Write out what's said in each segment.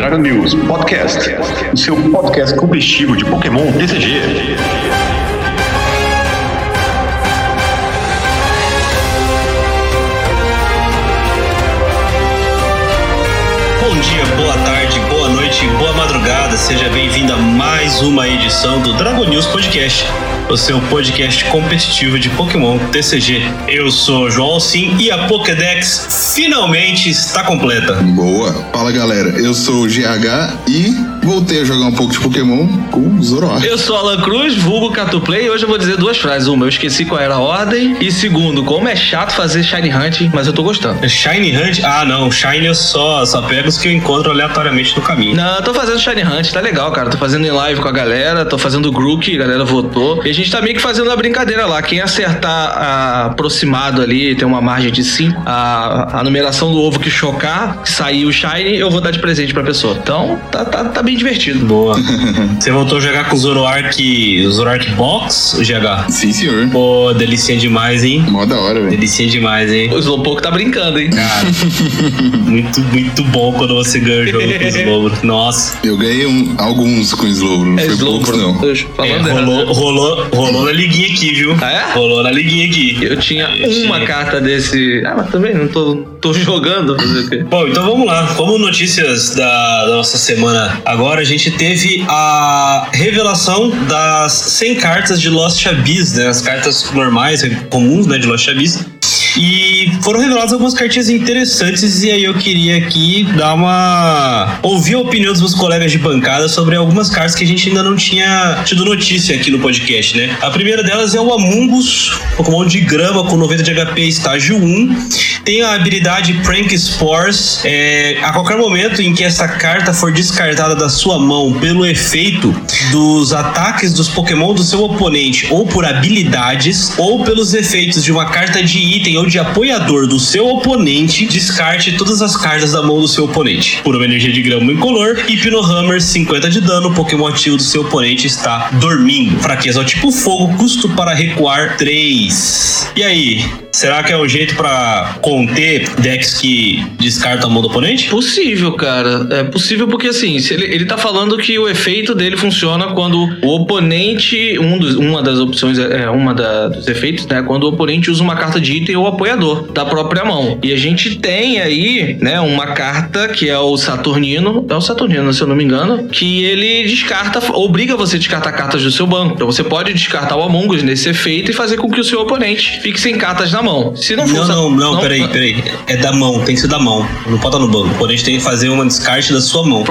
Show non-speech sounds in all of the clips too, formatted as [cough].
Dragon News Podcast, o seu podcast competitivo de Pokémon TCG. Noite, boa madrugada. Seja bem-vindo a mais uma edição do Dragon News Podcast, o seu podcast competitivo de Pokémon TCG. Eu sou o João Sim e a Pokédex finalmente está completa. Boa. Fala galera, eu sou o GH e voltei a jogar um pouco de Pokémon com o Zoroark. Eu sou Alan Cruz, vulgo Catuplay, e hoje eu vou dizer duas frases. Uma, eu esqueci qual era a ordem. E segundo, como é chato fazer Shiny Hunt, mas eu tô gostando. Shiny Hunt? Ah, não. Shiny eu só, só pego os que eu encontro aleatoriamente no caminho. Não, eu tô fazendo Shiny Hunt, tá legal, cara. Tô fazendo em live com a galera, tô fazendo o Grook, a galera votou. E a gente tá meio que fazendo a brincadeira lá. Quem acertar a aproximado ali, tem uma margem de 5, a, a numeração do ovo que chocar, que sair o Shiny, eu vou dar de presente pra pessoa. Então, tá, tá, tá bem divertido. Boa. [laughs] Você voltou a jogar com o Zoroark, o Zoroark Box, o GH? Sim, senhor. Pô, delicinha demais, hein? Mó da hora, velho. Delicinha demais, hein? O Slowpoke tá brincando, hein? Cara, [laughs] muito, muito bom quando você ganha o jogo com o [laughs] Slowbro. Nossa. Eu ganhei um- alguns com Slowbro, não É foi poucos Slowbro. não. Eu É, rolou, rolou, rolou na liguinha aqui, viu? Ah, é? Rolou na liguinha aqui. Eu tinha Esse- uma carta desse. Ah, mas também não tô, tô jogando. Fazer o quê? Bom, então vamos lá. Como notícias da, da nossa semana agora, a gente teve a revelação das 100 cartas de Lost Abyss, né? As cartas normais, comuns, né, de Lost Abyss. E foram reveladas algumas cartinhas interessantes e aí eu queria aqui dar uma... ouvir a opinião dos meus colegas de bancada sobre algumas cartas que a gente ainda não tinha tido notícia aqui no podcast, né? A primeira delas é o Amungus, Pokémon de grama com 90 de HP estágio 1. Tem a habilidade Prank Spores. É, a qualquer momento em que essa carta for descartada da sua mão pelo efeito dos ataques dos Pokémon do seu oponente, ou por habilidades, ou pelos efeitos de uma carta de item de apoiador do seu oponente, descarte todas as cartas da mão do seu oponente. Por uma energia de grama incolor, Hypnohammer 50 de dano, Pokémon ativo do seu oponente está dormindo. Fraqueza ao tipo fogo, custo para recuar 3. E aí? Será que é um jeito pra conter decks que descartam a mão do oponente? Possível, cara. É possível porque assim, ele, ele tá falando que o efeito dele funciona quando o oponente. Um dos, uma das opções é é uma da- dos efeitos, né? Quando o oponente usa uma carta de item ou apoiador da própria mão. E a gente tem aí, né, uma carta que é o Saturnino. É o Saturnino, se eu não me engano. Que ele descarta, obriga você a descartar cartas do seu banco. Então você pode descartar o Among Us nesse efeito e fazer com que o seu oponente fique sem cartas na mão. Se não for Não, não, não, peraí, peraí. É da mão, tem que ser da mão. Não pode estar no banco. O oponente tem que fazer uma descarte da sua mão.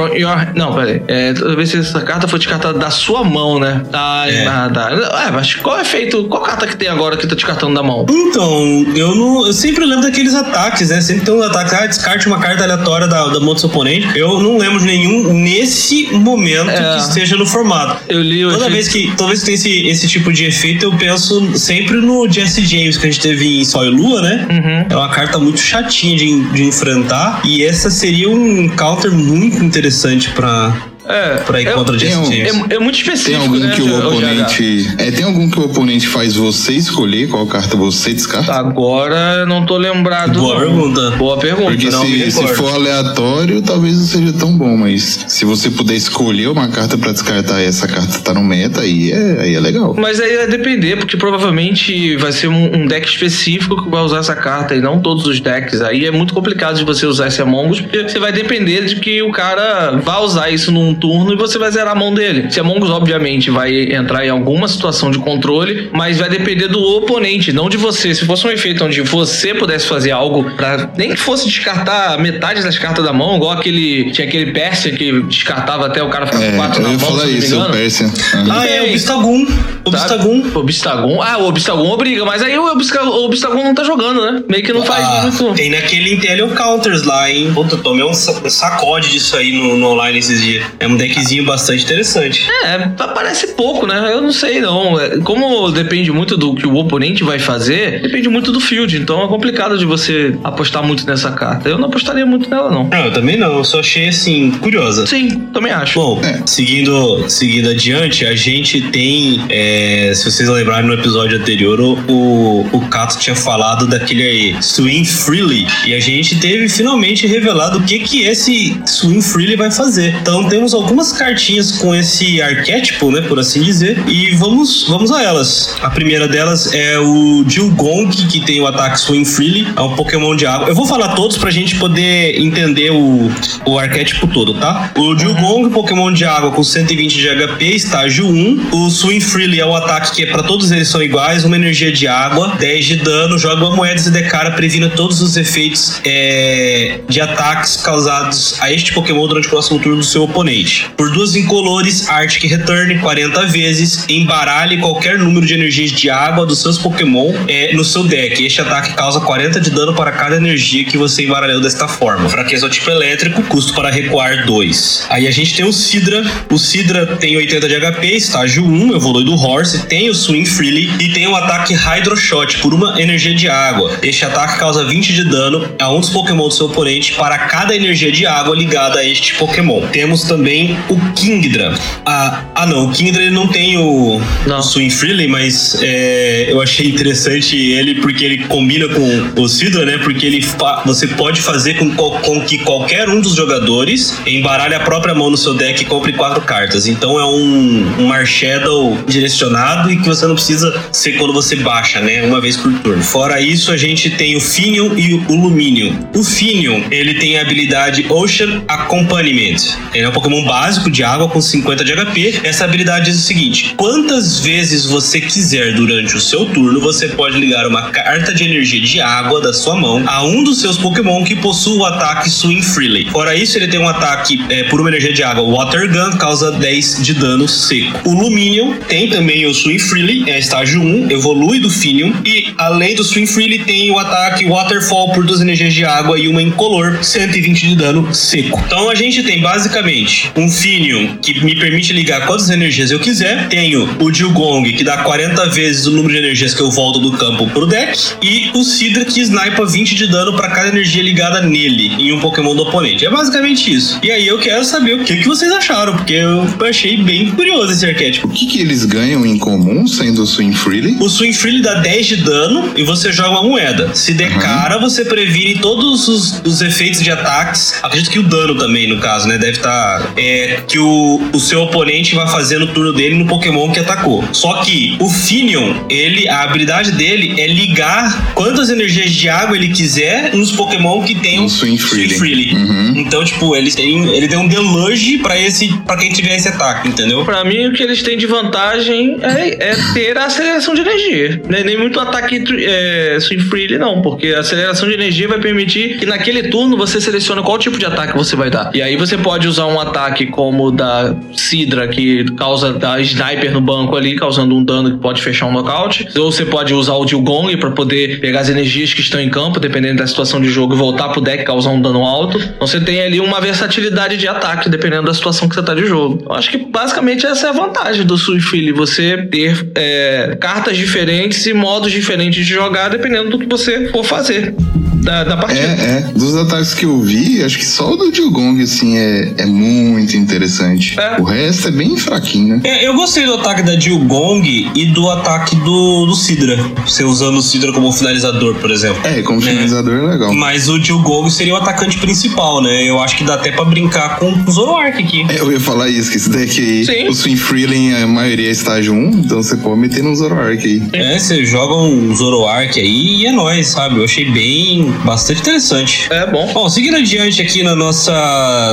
Não, peraí. É, toda vez que essa carta for descartada da sua mão, né? Ah, É. tá. É, mas qual é feito? Qual carta que tem agora que tá descartando da mão? Então, eu não. Eu sempre lembro daqueles ataques, né? Sempre tem um ataque, ah, descarte uma carta aleatória da, da mão do seu oponente. Eu não lembro de nenhum nesse momento É. que esteja no formato. Eu li o Toda efeito- vez que, toda vez que tem esse, esse tipo de efeito, eu penso sempre no Jesse James que a gente teve em Sol e Lua, né? Uhum. É uma carta muito chatinha de, de enfrentar. E essa seria um counter muito interessante pra, É, pra ir é, contra o Jesse tem um- James. é, é muito Tem específico, algum né? que o oponente. É, tem algum que o oponente faz você escolher qual carta você descarta? Agora não tô lembrado. Boa não. pergunta. Boa pergunta. Porque não se, se for aleatório, talvez não seja tão bom, mas se você puder escolher uma carta pra descartar e essa carta tá no meta, aí é, aí é legal. Mas aí vai depender, porque provavelmente vai ser um, um deck específico que vai usar essa carta e não todos os decks. Aí é muito complicado de você usar esse Among Us, porque você vai depender de que o cara vá usar isso num turno e você vai zerar a mão dele. Esse Among Us, obviamente, vai entrar em alguma situação de controle, mas vai depender do oponente, não de você. Se fosse um efeito onde você pudesse fazer algo pra nem que fosse descartar metade das cartas da mão, igual aquele. Tinha aquele Persia que descartava até o cara ficar É, com quatro na mão. falar se não me isso, o. Persia. Ah, é, o Bem. Bistagum. O Sabe? Bistagum. O Obstagon. Ah, o Obstagon obriga, mas aí o Obstagon, o Obstagon não tá jogando, né? Meio que não faz Ah, muito. tem naquele Intellion Counters lá, hein? Puta, tomei um um sacode disso aí no, no online esses dias. É um deckzinho bastante interessante. É, parece pouco, né? Eu não sei, não. É, como depende muito do que o oponente vai fazer, depende muito do field. Então é complicado de você apostar muito nessa carta. Eu não apostaria muito nela, não. Não, eu também não. Eu só achei, assim, curiosa. Sim, também acho. Bom, É. seguindo, seguindo adiante, a gente tem. é, se vocês lembrarem no episódio anterior, o, o, o Cato tinha falado daquele aí, Swing Freely. E a gente teve finalmente revelado o que, que esse Swing Freely vai fazer. Então temos algumas cartinhas com esse arquétipo, né? Por assim dizer. E vamos, vamos a elas. A primeira delas é o Dilgong, que tem o ataque Swing Freely. É um Pokémon de água. Eu vou falar todos pra gente poder entender o, o arquétipo todo, tá? O Dilgong, Pokémon de água com 120 de HP, estágio 1. O Swing Freely é o ataque que é pra todos eles são iguais, uma energia de água, 10 de dano, joga uma moeda e decara, previna todos os efeitos é, de ataques causados a este Pokémon durante o próximo turno do seu oponente. Por duas incolores, Arctic Return 40 vezes, embaralhe qualquer número de energias de água dos seus Pokémon é, no seu deck. Este ataque causa 40 de dano para cada energia que você embaralhou desta forma. Fraqueza ao tipo elétrico, custo para recuar 2. Aí a gente tem o Sidra. O Sidra tem 80 de HP, estágio 1, evolui do Horse, tem o Swing Freely e tem o ataque Hydro Shot por uma energia de água. Este ataque causa 20 de dano a um dos Pokémon do seu oponente para cada energia de água ligada a este Pokémon. Temos também o Kingdra. Ah, ah não, o Kingdra ele não tem o, Não. o Swing Freely, mas é, eu achei interessante ele porque ele combina com o Sidra, né? Porque ele você pode fazer com, com que qualquer um dos jogadores embaralhe a própria mão no seu deck e compre quatro cartas. Então é um, um Marshadow direcionado e que você não precisa ser quando você baixa, né? Uma vez por turno. Fora isso, a gente tem o Finion e o Luminion. O Finion, ele tem a habilidade Ocean Accompaniment. Ele é um Pokémon básico de água com 50 de HP. Essa habilidade diz o seguinte: quantas vezes você quiser durante o seu turno, você pode ligar uma carta de energia de água da sua mão a um dos seus Pokémon que possua o ataque Swing Freely. Fora isso, ele tem um ataque é, por uma energia de água Water Gun, causa 10 de dano seco. O Luminion tem também o Swing Freely, é estágio 1, evolui do Finion. E além do Swing Freely, tem o ataque Waterfall por duas energias de água e uma incolor, 120 de dano seco. Então a gente tem basicamente um Finion que me permite ligar quantas energias eu quiser. Tenho o Dilgong que dá 40 vezes o número de energias que eu volto do campo pro deck. E o Sidra que snipa 20 de dano para cada energia ligada nele em um Pokémon do oponente. É basicamente isso. E aí eu quero saber o que, que vocês acharam, porque eu achei bem curioso esse arquétipo. O que, que eles ganham em comum sendo o Swing Freely? O Swing Freely dá 10 de dano e você joga uma moeda. Se decara, você previne todos os, os efeitos de ataques. Acredito que o dano também, no caso, né? Deve estar. É, que o, o seu oponente vai fazer no turno dele no Pokémon que atacou. Só que o Finion, ele, a habilidade dele é ligar quantas energias de água ele quiser nos Pokémon que tem No Swing Freely. Uhum. Então, tipo, ele tem, ele tem um deluge pra esse para quem tiver esse ataque, entendeu? Pra mim, o que eles têm de vantagem é, é ter a aceleração de energia. Né? Nem muito ataque é, swing freely, não, porque a aceleração de energia vai permitir que naquele turno você selecione qual tipo de ataque você vai dar. E aí você pode usar um ataque como o da Sidra, que causa da sniper no banco ali, causando um dano que pode fechar um nocaute. Ou você pode usar o Dilgong pra poder pegar as energias que estão em campo, dependendo da situação de jogo, e voltar pro deck causar um dano alto. Então você tem ali uma versatilidade de ataque, dependendo da situação que você tá de jogo. Eu acho que basicamente essa é a vantagem do Freely, você ter é, cartas diferentes e modos diferentes de jogar, dependendo do que você for fazer da, da partida. É, é. Dos ataques que eu vi, acho que só o do Dilgong, assim, é, é muito interessante. É. O resto é bem fraquinho, né? É, eu gostei do ataque da Dilgong e do ataque do, do Sidra. Você usando o Sidra como finalizador, por exemplo. É, como finalizador é legal. Mas o Dilgong seria o atacante principal, né? Eu acho que dá até pra brincar com o Zoroark aqui. É, Eu ia falar isso, que esse deck aí, Sim. o Swing Freely, a maioria é estágio 1, então você pode meter no Zoroark aí. É, você joga um Zoroark aí e é nóis, sabe? Eu achei bem. Bastante interessante. É bom. Bom, seguindo adiante aqui na nossa,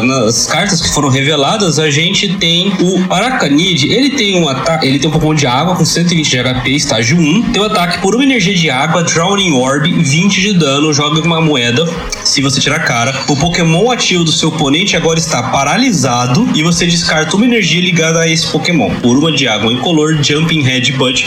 nas cartas que foram reveladas, a gente tem o Aracanid. Ele tem um ataque, ele tem um Pokémon de água com 120 de HP, estágio 1. Tem um ataque por uma energia de água, Drowning Orb, 20 de dano, joga uma moeda. Se você tirar a cara, o Pokémon ativo do seu oponente agora está paralisado e você descarta uma energia ligada a esse Pokémon. Por uma de água incolor, Jumping Headbutt,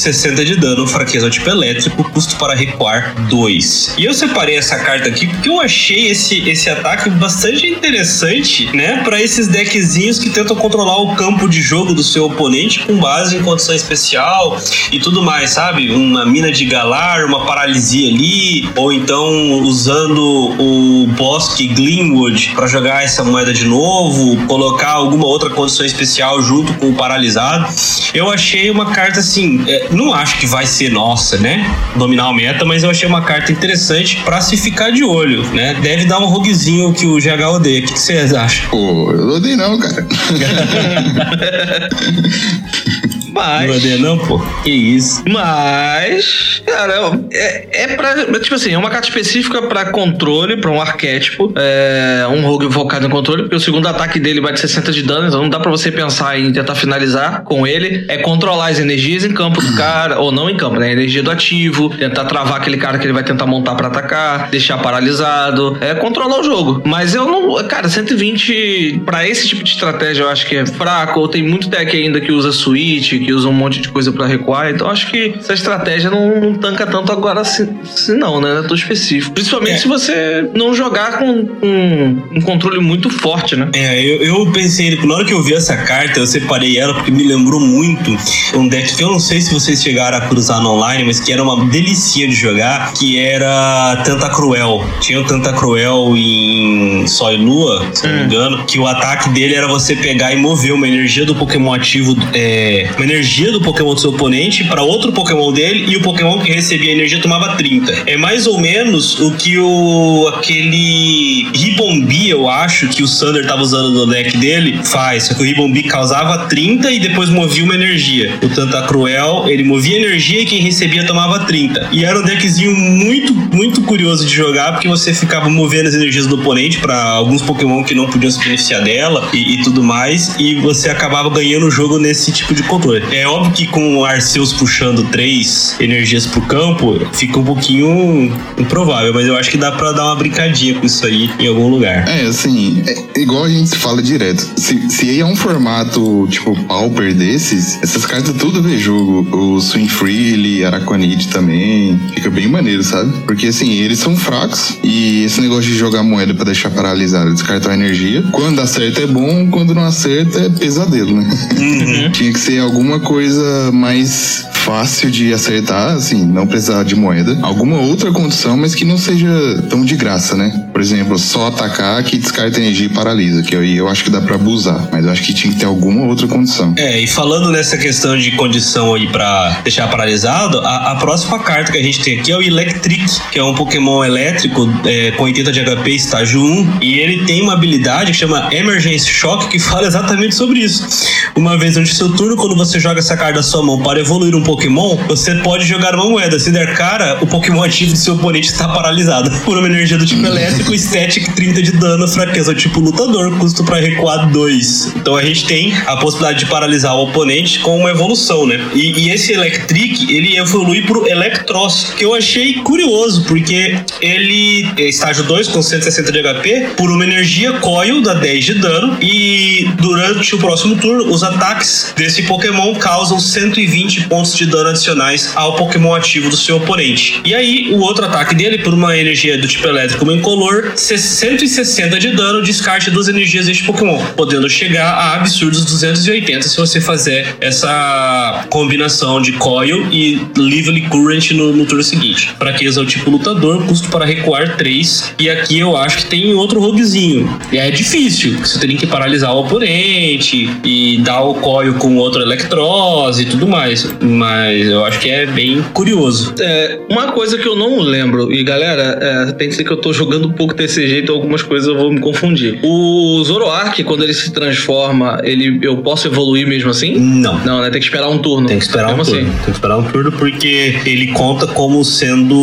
60 de dano, fraqueza tipo elétrico, custo para recuar 2. E eu separei essa carta aqui porque eu achei esse, esse ataque bastante interessante, né? Para esses deckzinhos que tentam controlar o campo de jogo do seu oponente com base em condição especial e tudo mais, sabe? Uma mina de galar, uma paralisia ali, ou então usando o Bosque Glenwood para jogar essa moeda de novo, colocar alguma outra condição especial junto com o paralisado. Eu achei uma carta assim, é, não acho que vai ser nossa, né? Dominar o meta, mas eu achei uma carta interessante para se ficar de olho, né? Deve dar um roguezinho que o GH odeia. O que vocês acham? Pô, eu não odeio não, cara. [laughs] Mas. Não odeia, não, pô? Que isso. Mas, cara, é, é pra. Tipo assim, é uma carta específica pra controle, pra um arquétipo. É um rogue focado em controle, porque o segundo ataque dele vai de 60 de dano, então não dá pra você pensar em tentar finalizar com ele. É controlar as energias em campo do cara, ou não em campo, né? A energia do ativo, tentar travar aquele cara que ele vai tentar montar pra atacar, deixar paralisado. É controlar o jogo. Mas eu não. Cara, 120 pra esse tipo de estratégia eu acho que é fraco. Ou tem muito deck ainda que usa switch, que usa um monte de coisa pra recuar. Então acho que essa estratégia não, não tanca tanto agora assim, assim não, né? É tão específico. Principalmente É. se você não jogar com, com um controle muito forte, né? É, eu, eu pensei, na hora que eu vi essa carta, eu separei ela porque me lembrou muito um deck que eu não sei se vocês chegaram a cruzar no online, mas que era uma delicinha de jogar, que era Tantacruel. Tinha o Tantacruel em Sol e Lua, se não me engano, que o ataque dele era você pegar e mover uma energia do Pokémon ativo, é, uma energia do Pokémon do seu oponente para outro Pokémon dele e o Pokémon que recebia a energia tomava 30. É mais ou menos o que o aquele Ribombi, eu acho, que o Sander tava usando no deck dele, faz. Só que o Ribombi causava 30 e depois movia uma energia. O Tantacruel, ele movia energia e quem recebia tomava 30. E era um deckzinho muito, muito curioso de jogar, porque você ficava movendo as energias do oponente para alguns Pokémon que não podiam se beneficiar dela e, e tudo mais, e você acabava ganhando o jogo nesse tipo de controle. É óbvio que com o Arceus puxando três energias pro campo, fica um pouquinho improvável, mas eu acho que dá pra dar uma brincadinha com isso aí em algum lugar. É, assim, é igual a gente fala direto. Se, se é um formato tipo Pauper desses, essas cartas tudo vê jogo. O Swing Freely, Araquanid também. Fica bem maneiro, sabe? Porque assim, eles são fracos e esse negócio de jogar moeda pra deixar paralisado, descartar a energia. Quando acerta é bom, quando não acerta é pesadelo, né? [laughs] Tinha que ser alguma coisa mais fácil de acertar, assim, não precisar de moeda. Alguma outra condição, mas que não seja tão de graça, né? Por exemplo, só atacar que descarta energia e paralisa, que aí eu acho que dá pra abusar, mas eu acho que tinha que ter alguma outra condição. É, e falando nessa questão de condição aí pra deixar paralisado, a, a próxima carta que a gente tem aqui é o Electric, que é um Pokémon elétrico é, com 80 de HP, estágio 1, e ele tem uma habilidade que chama Emergency Shock, que fala [laughs] exatamente sobre isso. Uma vez durante seu turno, quando você joga essa carta da sua mão para evoluir um Pokémon, você pode jogar uma moeda. Se der cara, o Pokémon ativo do seu oponente está paralisado [laughs] por uma energia do tipo elétrico, Static 30 de dano, fraqueza tipo lutador, custo para recuar 2. Então a gente tem a possibilidade de paralisar o oponente com uma evolução, né? E, e esse Electric, ele evolui pro Electros, que eu achei curioso, porque ele é estágio 2 com 160 de HP, por uma energia Coil dá 10 de dano, e durante o próximo turno, os ataques desse Pokémon causam 120 pontos de dano adicionais ao Pokémon ativo do seu oponente. E aí, o outro ataque dele, por uma energia do tipo elétrico uma incolor, 160 de dano, descarte duas energias deste Pokémon, podendo chegar a absurdos 280 se você fazer essa combinação de Coil e Lively Current no, no turno seguinte. Fraqueza é o tipo lutador, custo para recuar 3. E aqui eu acho que tem outro roguezinho. E é difícil, você teria que paralisar o oponente e dar o Coil com outro Electrose e tudo mais. Mas eu acho que é bem curioso. É, uma coisa que eu não lembro, e galera, é, tem que ser que eu tô jogando um pouco TCG, então algumas coisas eu vou me confundir. O Zoroark, quando ele se transforma, ele, eu posso evoluir mesmo assim? Não. Não, né? Tem que esperar um turno. Tem que esperar um Mesmo turno. assim. Tem que esperar um turno porque ele conta como sendo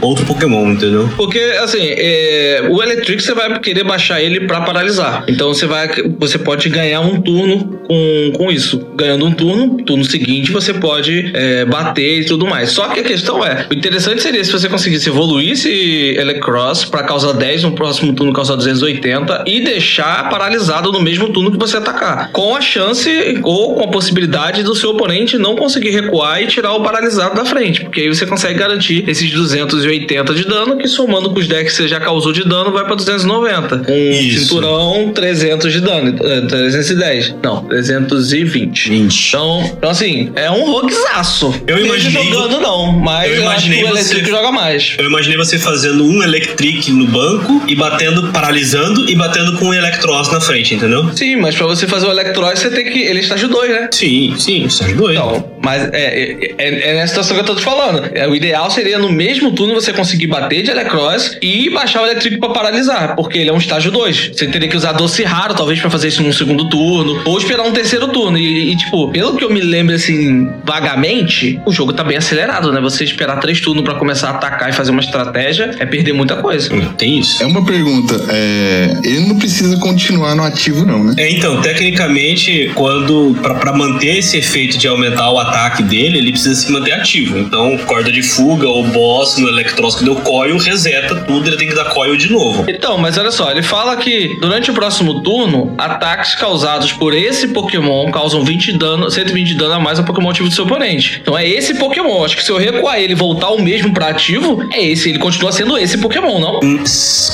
outro Pokémon, entendeu? Porque, assim, é, o Electric você vai querer baixar ele pra paralisar. Então você vai, você pode ganhar um turno com, com isso. Ganhando um turno, turno seguinte você você pode é, bater e tudo mais. Só que a questão é, o interessante seria se você conseguisse evoluir esse Elecross para causar 10 no próximo turno causar 280 e deixar paralisado no mesmo turno que você atacar. Com a chance ou com a possibilidade do seu oponente não conseguir recuar e tirar o paralisado da frente. Porque aí você consegue garantir esses 280 de dano que somando com os decks que você já causou de dano vai para 290. Com Isso. cinturão 300 de dano. eh, 310. Não, 320. 20. Então, então assim, é um roguezaço. Eu imaginei- jogando não, mas eu eu, acho que imaginei o você- Electric joga mais. Eu imaginei você fazendo um Electric no banco e batendo, paralisando e batendo com um Electros na frente, entendeu? Sim, mas pra você fazer o Electroid, você tem que. Ele é estágio 2, né? Sim, sim, estágio 2. Então, mas é, é, é, é nessa situação que eu tô te falando. É, o ideal seria no mesmo turno você conseguir bater de Elecross e baixar o Electric pra paralisar, porque ele é um estágio 2. Você teria que usar doce raro, talvez, pra fazer isso num segundo turno, ou esperar um terceiro turno. E, e, tipo, pelo que eu me lembro, assim, vagamente, o jogo tá bem acelerado, né? Você esperar três turnos pra começar a atacar e fazer uma estratégia é perder muita coisa. Tem isso. É uma pergunta, é, ele não precisa continuar no ativo não, né? É, então, tecnicamente, quando pra pra manter esse efeito de aumentar o ataque dele, ele precisa se manter ativo. Então, corda de fuga ou boss no Electros que deu coil, reseta tudo, ele tem que dar coil de novo. Então, mas olha só, ele fala que durante o próximo turno, ataques causados por esse Pokémon causam 20 de dano, 120 de dano a mais ao Pokémon ativo do seu oponente. Então é esse Pokémon. Acho que se eu recuar ele e voltar o mesmo pra ativo, é esse. Ele continua sendo esse Pokémon, não? Hum,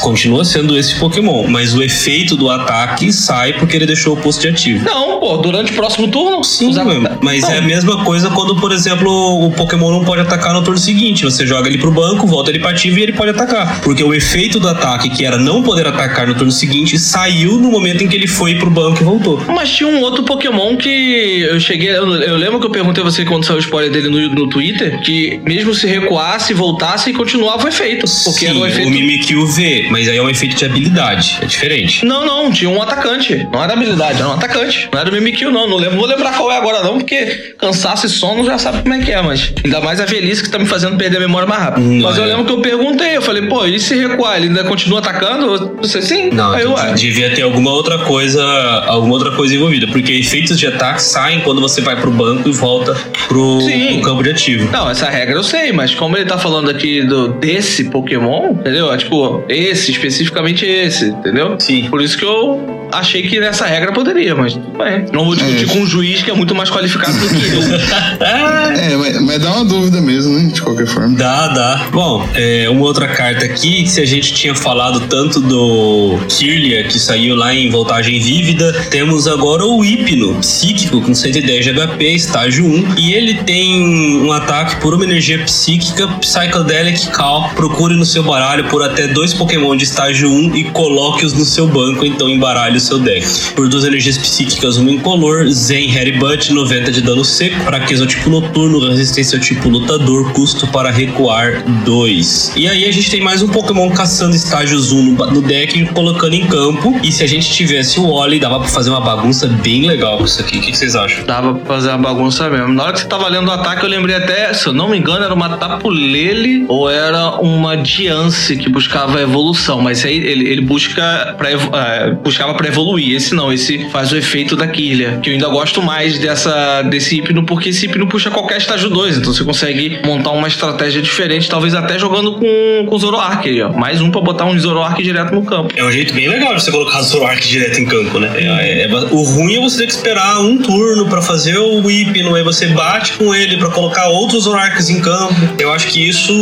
Continua sendo esse Pokémon, mas o efeito do ataque sai porque ele deixou o posto de ativo. Não, pô, durante o próximo turno. Sim, usar- mas Não. é a mesma coisa quando, por exemplo, o Pokémon não pode atacar no turno seguinte. Você joga ele pro banco, volta ele pra ativo e ele pode atacar. Porque o efeito do ataque, que era não poder atacar no turno seguinte, saiu no momento em que ele foi pro banco e voltou. Mas tinha um outro Pokémon que eu cheguei. Eu, eu lembro que eu perguntei a você quando saiu o spoiler dele no, no Twitter, que mesmo se recuasse, voltasse, continuava o efeito. Porque era Sim, o efeito. o Mimikyu V, mas aí é um efeito de habilidade, é diferente. Não, não, tinha um atacante. Não era habilidade, era um atacante. Não era o Mimikyu, não. Não lembro, vou lembrar qual é agora, não, porque cansaço e sono já sabe como é que é, mas ainda mais a velhice que tá me fazendo perder a memória mais rápido. Hum, mas eu é. lembro que eu perguntei, eu falei, pô, e se recuar? Ele ainda continua atacando? Eu disse, sim. Não, Aí eu, ué. devia ter alguma outra coisa, alguma outra coisa envolvida, porque efeitos de ataque saem quando você vai pro banco e volta pro, Sim. pro campo de ativo. Não, essa regra eu sei, mas como ele tá falando aqui do, desse Pokémon, entendeu? É tipo, esse, especificamente esse, entendeu? Sim. Por isso que eu achei que nessa regra poderia, mas tudo bem. Não vou discutir É. com um juiz que é muito mais qualificado do que eu. [laughs] É, mas, mas dá uma dúvida mesmo, né? De qualquer forma. Dá, dá. Bom, é, uma outra carta aqui, se a gente tinha falado tanto do Kirlia, que saiu lá em Voltagem Vívida, temos agora o Hipno, psíquico, com 110 de HP, estágio 1. E ele tem um ataque por uma energia psíquica, Psychedelic Call. Procure no seu baralho por até dois Pokémon de estágio 1 e coloque-os no seu banco, então embaralhe seu deck. Por duas energias psíquicas, uma incolor, Zen Harry Butt, 90 de dano seco, fraqueza ao tipo noturno, resistência ao tipo lutador, custo para recuar 2. E aí a gente tem mais um Pokémon caçando estágios 1 no, deck colocando em campo. E se a gente tivesse o Wally, dava pra fazer uma bagunça bem legal com isso aqui. O que, que vocês acham? Dava pra fazer uma bagunça mesmo. Na hora que você tava lendo o ataque, eu lembrei até, se eu não me engano, era uma Tapulele ou era uma Diance que buscava evolução. Mas aí ele, ele busca pra, eh, buscava pra evoluir. Esse não, esse faz o efeito da Kirlia. Que eu ainda gosto mais dessa, desse hipno, porque esse hipno puxa qualquer estágio 2. Então você consegue montar uma estratégia diferente, talvez até jogando com, com Zoroark aí, ó. Mais um pra botar um Zoroark direto no campo. É um jeito bem legal de você colocar Zoroark direto em campo, né? É- é- o ruim é você ter que esperar um turno pra fazer o Hipno, aí você bate com ele pra colocar outros Zoroarks em campo. Eu acho que isso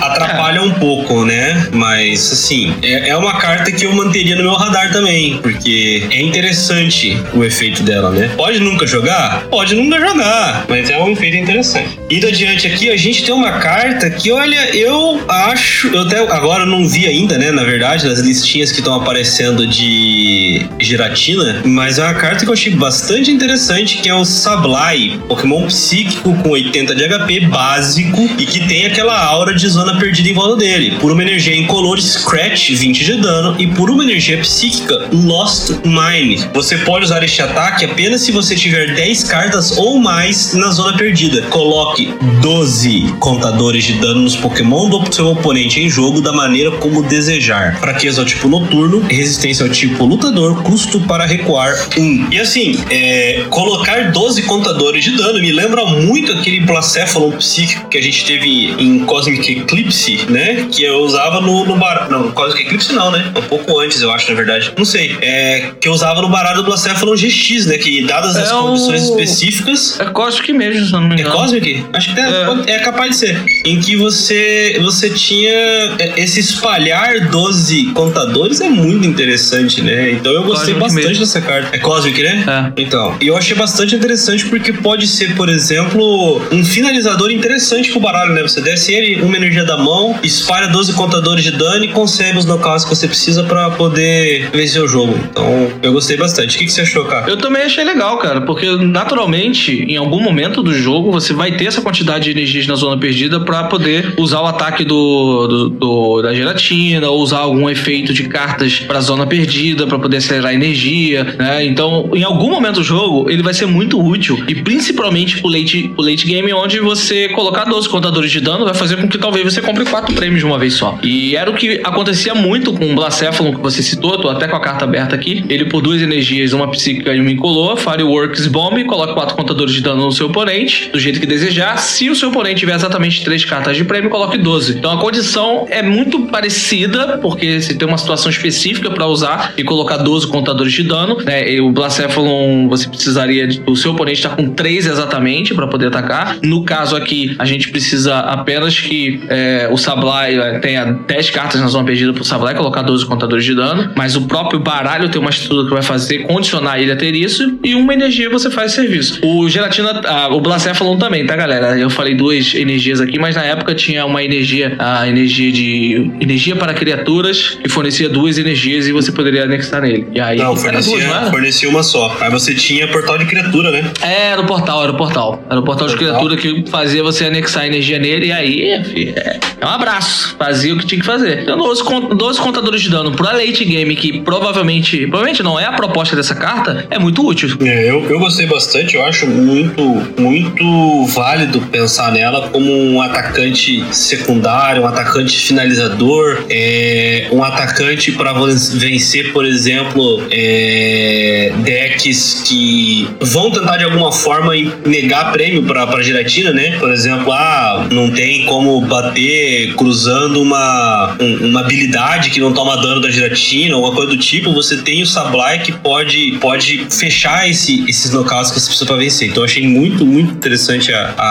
atrapalha um pouco, né? Mas, assim, é, é uma carta que eu manteria no meu radar também, porque é interessante o efeito dela, né? Pode nunca jogar? Pode nunca jogar, mas é um efeito interessante. Indo adiante aqui, a gente tem uma carta que, olha, eu acho. Eu até agora não vi ainda, né? Na verdade, nas listinhas que estão aparecendo de Giratina, mas é uma carta que eu achei bastante interessante, que é o Sablai, Pokémon psíquico com 80 de HP básico e que tem aquela aura de zona perdida em volta dele. Por uma energia incolor, Scratch, 20 de dano, e por uma energia psíquica, Lost Mine. Você pode usar este ataque apenas se você tiver 10 cartas ou mais na zona perdida. Coloque coloque 12 contadores de dano nos Pokémon do seu oponente em jogo da maneira como desejar. Fraqueza ao tipo noturno, resistência ao tipo lutador, custo para recuar 1. E assim, é, colocar 12 contadores de dano me lembra muito aquele Blacephalon psíquico que a gente teve em Cosmic Eclipse, né? Que eu usava no, no bar... Não, Cosmic Eclipse não, né? Um pouco antes, eu acho, na verdade. Não sei. É, que eu usava no baralho do Blacephalon GX, né? Que dadas as É condições o- específicas, É Cosmic mesmo, se não me é engano. Cosmic? Acho que é, É. é capaz de ser. Em que você, você tinha é, esse espalhar 12 contadores é muito interessante, né? Então eu gostei Cosmic bastante mesmo. dessa carta. É Cosmic, né? É. Então, e eu achei bastante interessante porque pode ser, por exemplo, um finalizador interessante pro baralho, né? Você desce ele, uma energia da mão, espalha 12 contadores de dano e consegue os knockouts que você precisa pra poder vencer o jogo. Então, eu gostei bastante. O que, que você achou, cara? Eu também achei legal, cara, porque naturalmente, em algum momento do jogo, você vai ter essa quantidade de energias na zona perdida pra poder usar o ataque do, do- do- da gelatina, ou usar algum efeito de cartas pra zona perdida, pra poder acelerar a energia, né? Então, em algum momento do jogo, ele vai ser muito útil, e principalmente pro late, late game, onde você colocar 12 contadores de dano vai fazer com que talvez você compre quatro prêmios de uma vez só. E era o que acontecia muito com o Blacephalon que você citou, tô até com a carta aberta aqui. Ele por duas energias, uma psíquica e uma incolor, Fireworks Bomb, coloca quatro contadores de dano no seu oponente, do jeito que desejar. Se o seu oponente tiver exatamente três cartas de prêmio, coloque 12. Então a condição é muito parecida, porque você tem uma situação específica para usar e colocar 12 contadores de dano. Né? E o Blacephalon, você precisaria. O seu oponente está com 3 exatamente para poder atacar. No caso aqui, a gente precisa apenas que é, o Sablai é, tenha 10 cartas na zona perdida pro Sablai colocar 12 contadores de dano. Mas o próprio baralho tem uma estrutura que vai fazer condicionar ele a ter isso. E uma energia você faz serviço. O Gelatina, ah, o Blacephalon também, tá, galera? Eu falei duas energias aqui, mas na época tinha uma energia, a energia de. energia para criaturas, que fornecia duas energias e você poderia anexar nele. E aí. Não, fornecia, duas, não fornecia uma só. Aí você tinha portal de criatura, né? É, Era o portal, era o portal. Era o portal de criatura que fazia você anexar energia nele e aí, é, é um abraço. Fazia o que tinha que fazer. Então, 12, con- 12 contadores de dano pra late game, que provavelmente, provavelmente não é a proposta dessa carta, é muito útil. É, eu, eu gostei bastante, eu acho muito, muito válido pensar nela como um atacante secundário, um atacante finalizador, é, um atacante para vencer, por exemplo, é, decks que vão tentar de alguma forma negar prêmio para para gelatina, né? Por exemplo, ah, não tem como bater cruzando uma, um- uma habilidade que não toma dano da gelatina, alguma coisa do tipo. Você tem o Sablai que pode, pode fechar esse, esses knockouts que você precisa para vencer. Então achei muito, muito interessante a, a-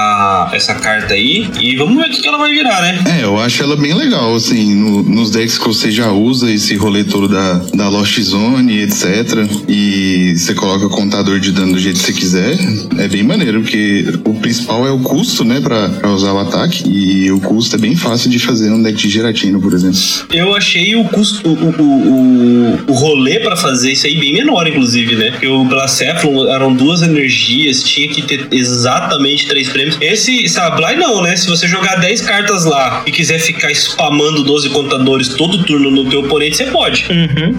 essa carta aí. E vamos ver o que ela vai virar, né? É, eu acho ela bem legal, assim, no- nos decks que você já usa esse rolê todo da, da Lost Zone, etc. E você coloca contador de dano do jeito que você quiser. É bem maneiro, porque o principal é o custo, né, pra, pra usar o ataque. E o custo é bem fácil de fazer um deck de gelatina, por exemplo. Eu achei o custo, o, o, o, o rolê pra fazer isso aí bem menor, inclusive, né? Porque o Blacephalon eram duas energias, tinha que ter exatamente três prêmios. Esse Sablai não, né? Se você jogar 10 cartas lá e quiser ficar spamando 12 contadores todo turno no teu oponente, você pode.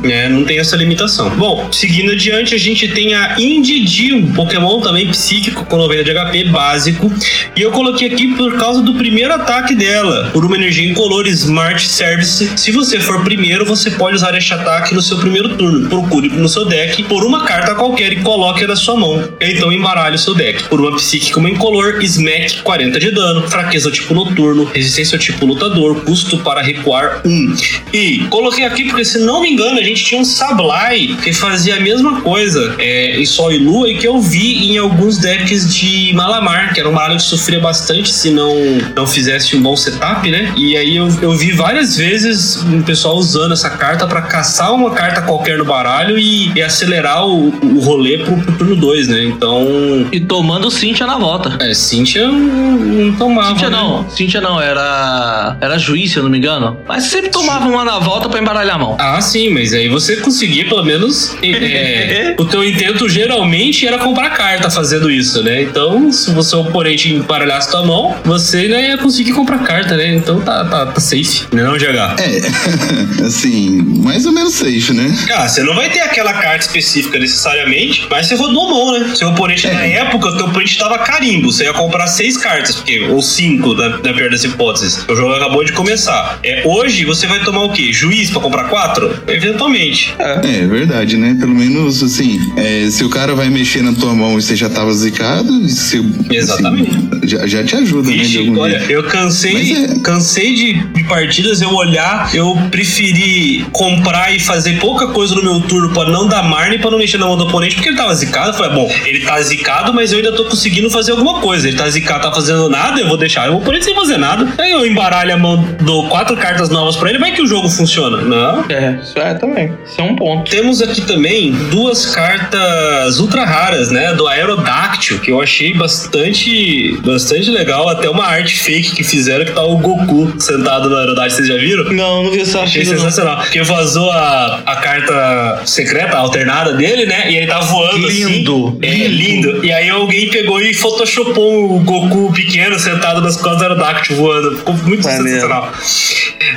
né? Não tem essa limitação. Bom, seguindo adiante, a gente tem a Indidil, um Pokémon também psíquico com 90 de HP básico. E eu coloquei aqui por causa do primeiro ataque dela, por uma energia incolor Smart Service. Se você for primeiro, você pode usar este ataque no seu primeiro turno. Procure no seu deck por uma carta qualquer e coloque na sua mão. Então embaralhe o seu deck. Por uma psíquica uma incolor, Smack 40 de dano, fraqueza ao tipo noturno, resistência ao tipo lutador, custo para recuar 1. E coloquei aqui porque, se não me engano, a gente tinha um Sablai que fazia a mesma coisa é, em Sol e Lua e que eu vi em alguns decks de Malamar, que era um baralho que sofria bastante se não, não fizesse um bom setup, né? E aí eu, eu vi várias vezes o pessoal usando essa carta para caçar uma carta qualquer no baralho e, e acelerar o, o rolê pro, pro turno 2, né? Então. E tomando Cynthia na volta. É, Cintia não, não tomava. Cynthia né? não, Cynthia não, era. Era juiz, se eu não me engano. Mas sempre tomava uma na volta pra embaralhar a mão. Ah, sim, mas aí você conseguia pelo menos. é, [laughs] o teu intento geralmente era comprar carta fazendo isso, né? Então, se o seu oponente embaralhasse tua mão, você ainda ia conseguir comprar carta, né? Então tá, tá, tá safe. Não, é não, GH? É, assim, mais ou menos safe, né? Ah, você não vai ter aquela carta específica necessariamente, mas você rodou a mão, né? Seu oponente, na época, o teu oponente tava carimbo. Você ia comprar comprar seis cartas, porque, ou cinco, na, na pior das hipóteses. O jogo acabou de começar. É, hoje você vai tomar o quê? Juiz pra comprar quatro? Eventualmente. É, verdade, né? Pelo menos, assim, é, se o cara vai mexer na tua mão e você já tava zicado, se, Exatamente. assim, já, já te ajuda, né? De Vixe, algum olha, jeito. eu cansei, é- cansei de, de partidas eu olhar, eu preferi comprar e fazer pouca coisa no meu turno pra não dar marne pra não mexer na mão do oponente, porque ele tava zicado. Eu falei, bom, ele tá zicado, mas eu ainda tô conseguindo fazer alguma coisa. Ele tá zicado, tá fazendo nada, eu vou deixar o oponente sem fazer nada. Aí eu embaralho a mão, dou quatro cartas novas pra ele, vai que o jogo funciona. Não. É, isso é também. Isso é um ponto. Temos aqui também duas cartas ultra raras, né? Do Aerodactyl, que eu achei bastante, bastante legal. Até uma arte fake que fizeram que tá o Goku sentado no Aerodactyl. Vocês já viram? Não, não vi essa Achei não. sensacional. Porque vazou a, a carta secreta, a alternada dele, né? E ele tá voando Lindo, assim. É, lindo. E aí alguém pegou e photoshopou o Goku pequeno sentado nas costas do Aerodactyl voando. Ficou muito Maneiro. sensacional.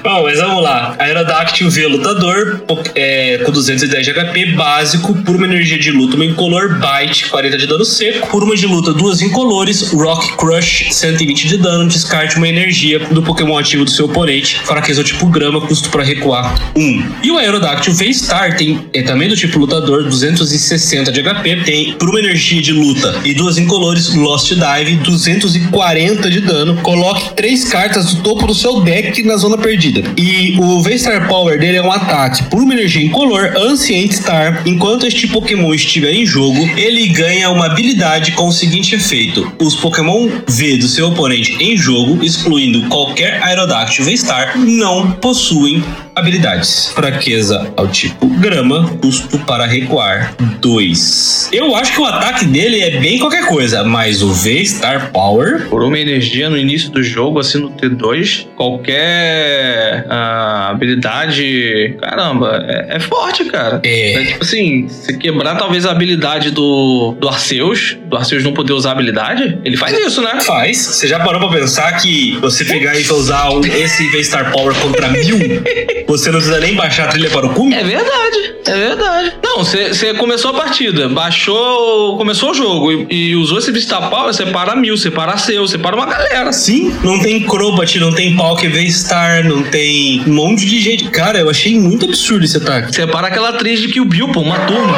Bom, mas vamos lá. Aerodactyl V lutador, é, com 210 de HP, básico, por uma energia de luta, uma incolor, bite, 40 de dano seco, por uma de luta, duas incolores, Rock Crush, 120 de dano, descarte uma energia do Pokémon ativo do seu oponente, fraqueza tipo grama, custo para recuar 1. E o Aerodactyl V-Star tem, é também do tipo lutador, 260 de HP, tem por uma energia de luta e duas incolores, Lost Dive, 240 de dano, coloque três cartas do topo do seu deck na zona perdida. E o V-Star Power dele é um ataque por uma energia incolor, Ancient Star. Enquanto este Pokémon estiver em jogo, ele ganha uma habilidade com o seguinte efeito: os Pokémon V do seu oponente em jogo, excluindo qualquer Aerodactyl V-Star, não possuem habilidades. Fraqueza ao tipo grama, custo para recuar 2. Eu acho que o ataque dele é bem qualquer coisa, mas o V-Star Power Por uma energia no início do jogo, assim no T2, qualquer ah, habilidade. Caramba, é, é forte, cara. É. tipo assim, se quebrar talvez a habilidade do, do Arceus, do Arceus não poder usar a habilidade, ele faz isso, né? faz. Você já parou pra pensar que você pegar e usar um- esse V-Star Power contra mil, [laughs] você não precisa nem baixar a trilha para o cume? É verdade, é verdade. Não, você começou a partida, baixou, começou o jogo e, e usou esse Vista Power, você para mil, você para seu, você para uma galera. Sim, não tem Crobat, não tem Palk V-Star, não tem um monte de gente. Cara, eu achei muito absurdo esse ataque. Você para aquela atriz de Kill Bill, pô, uma turma.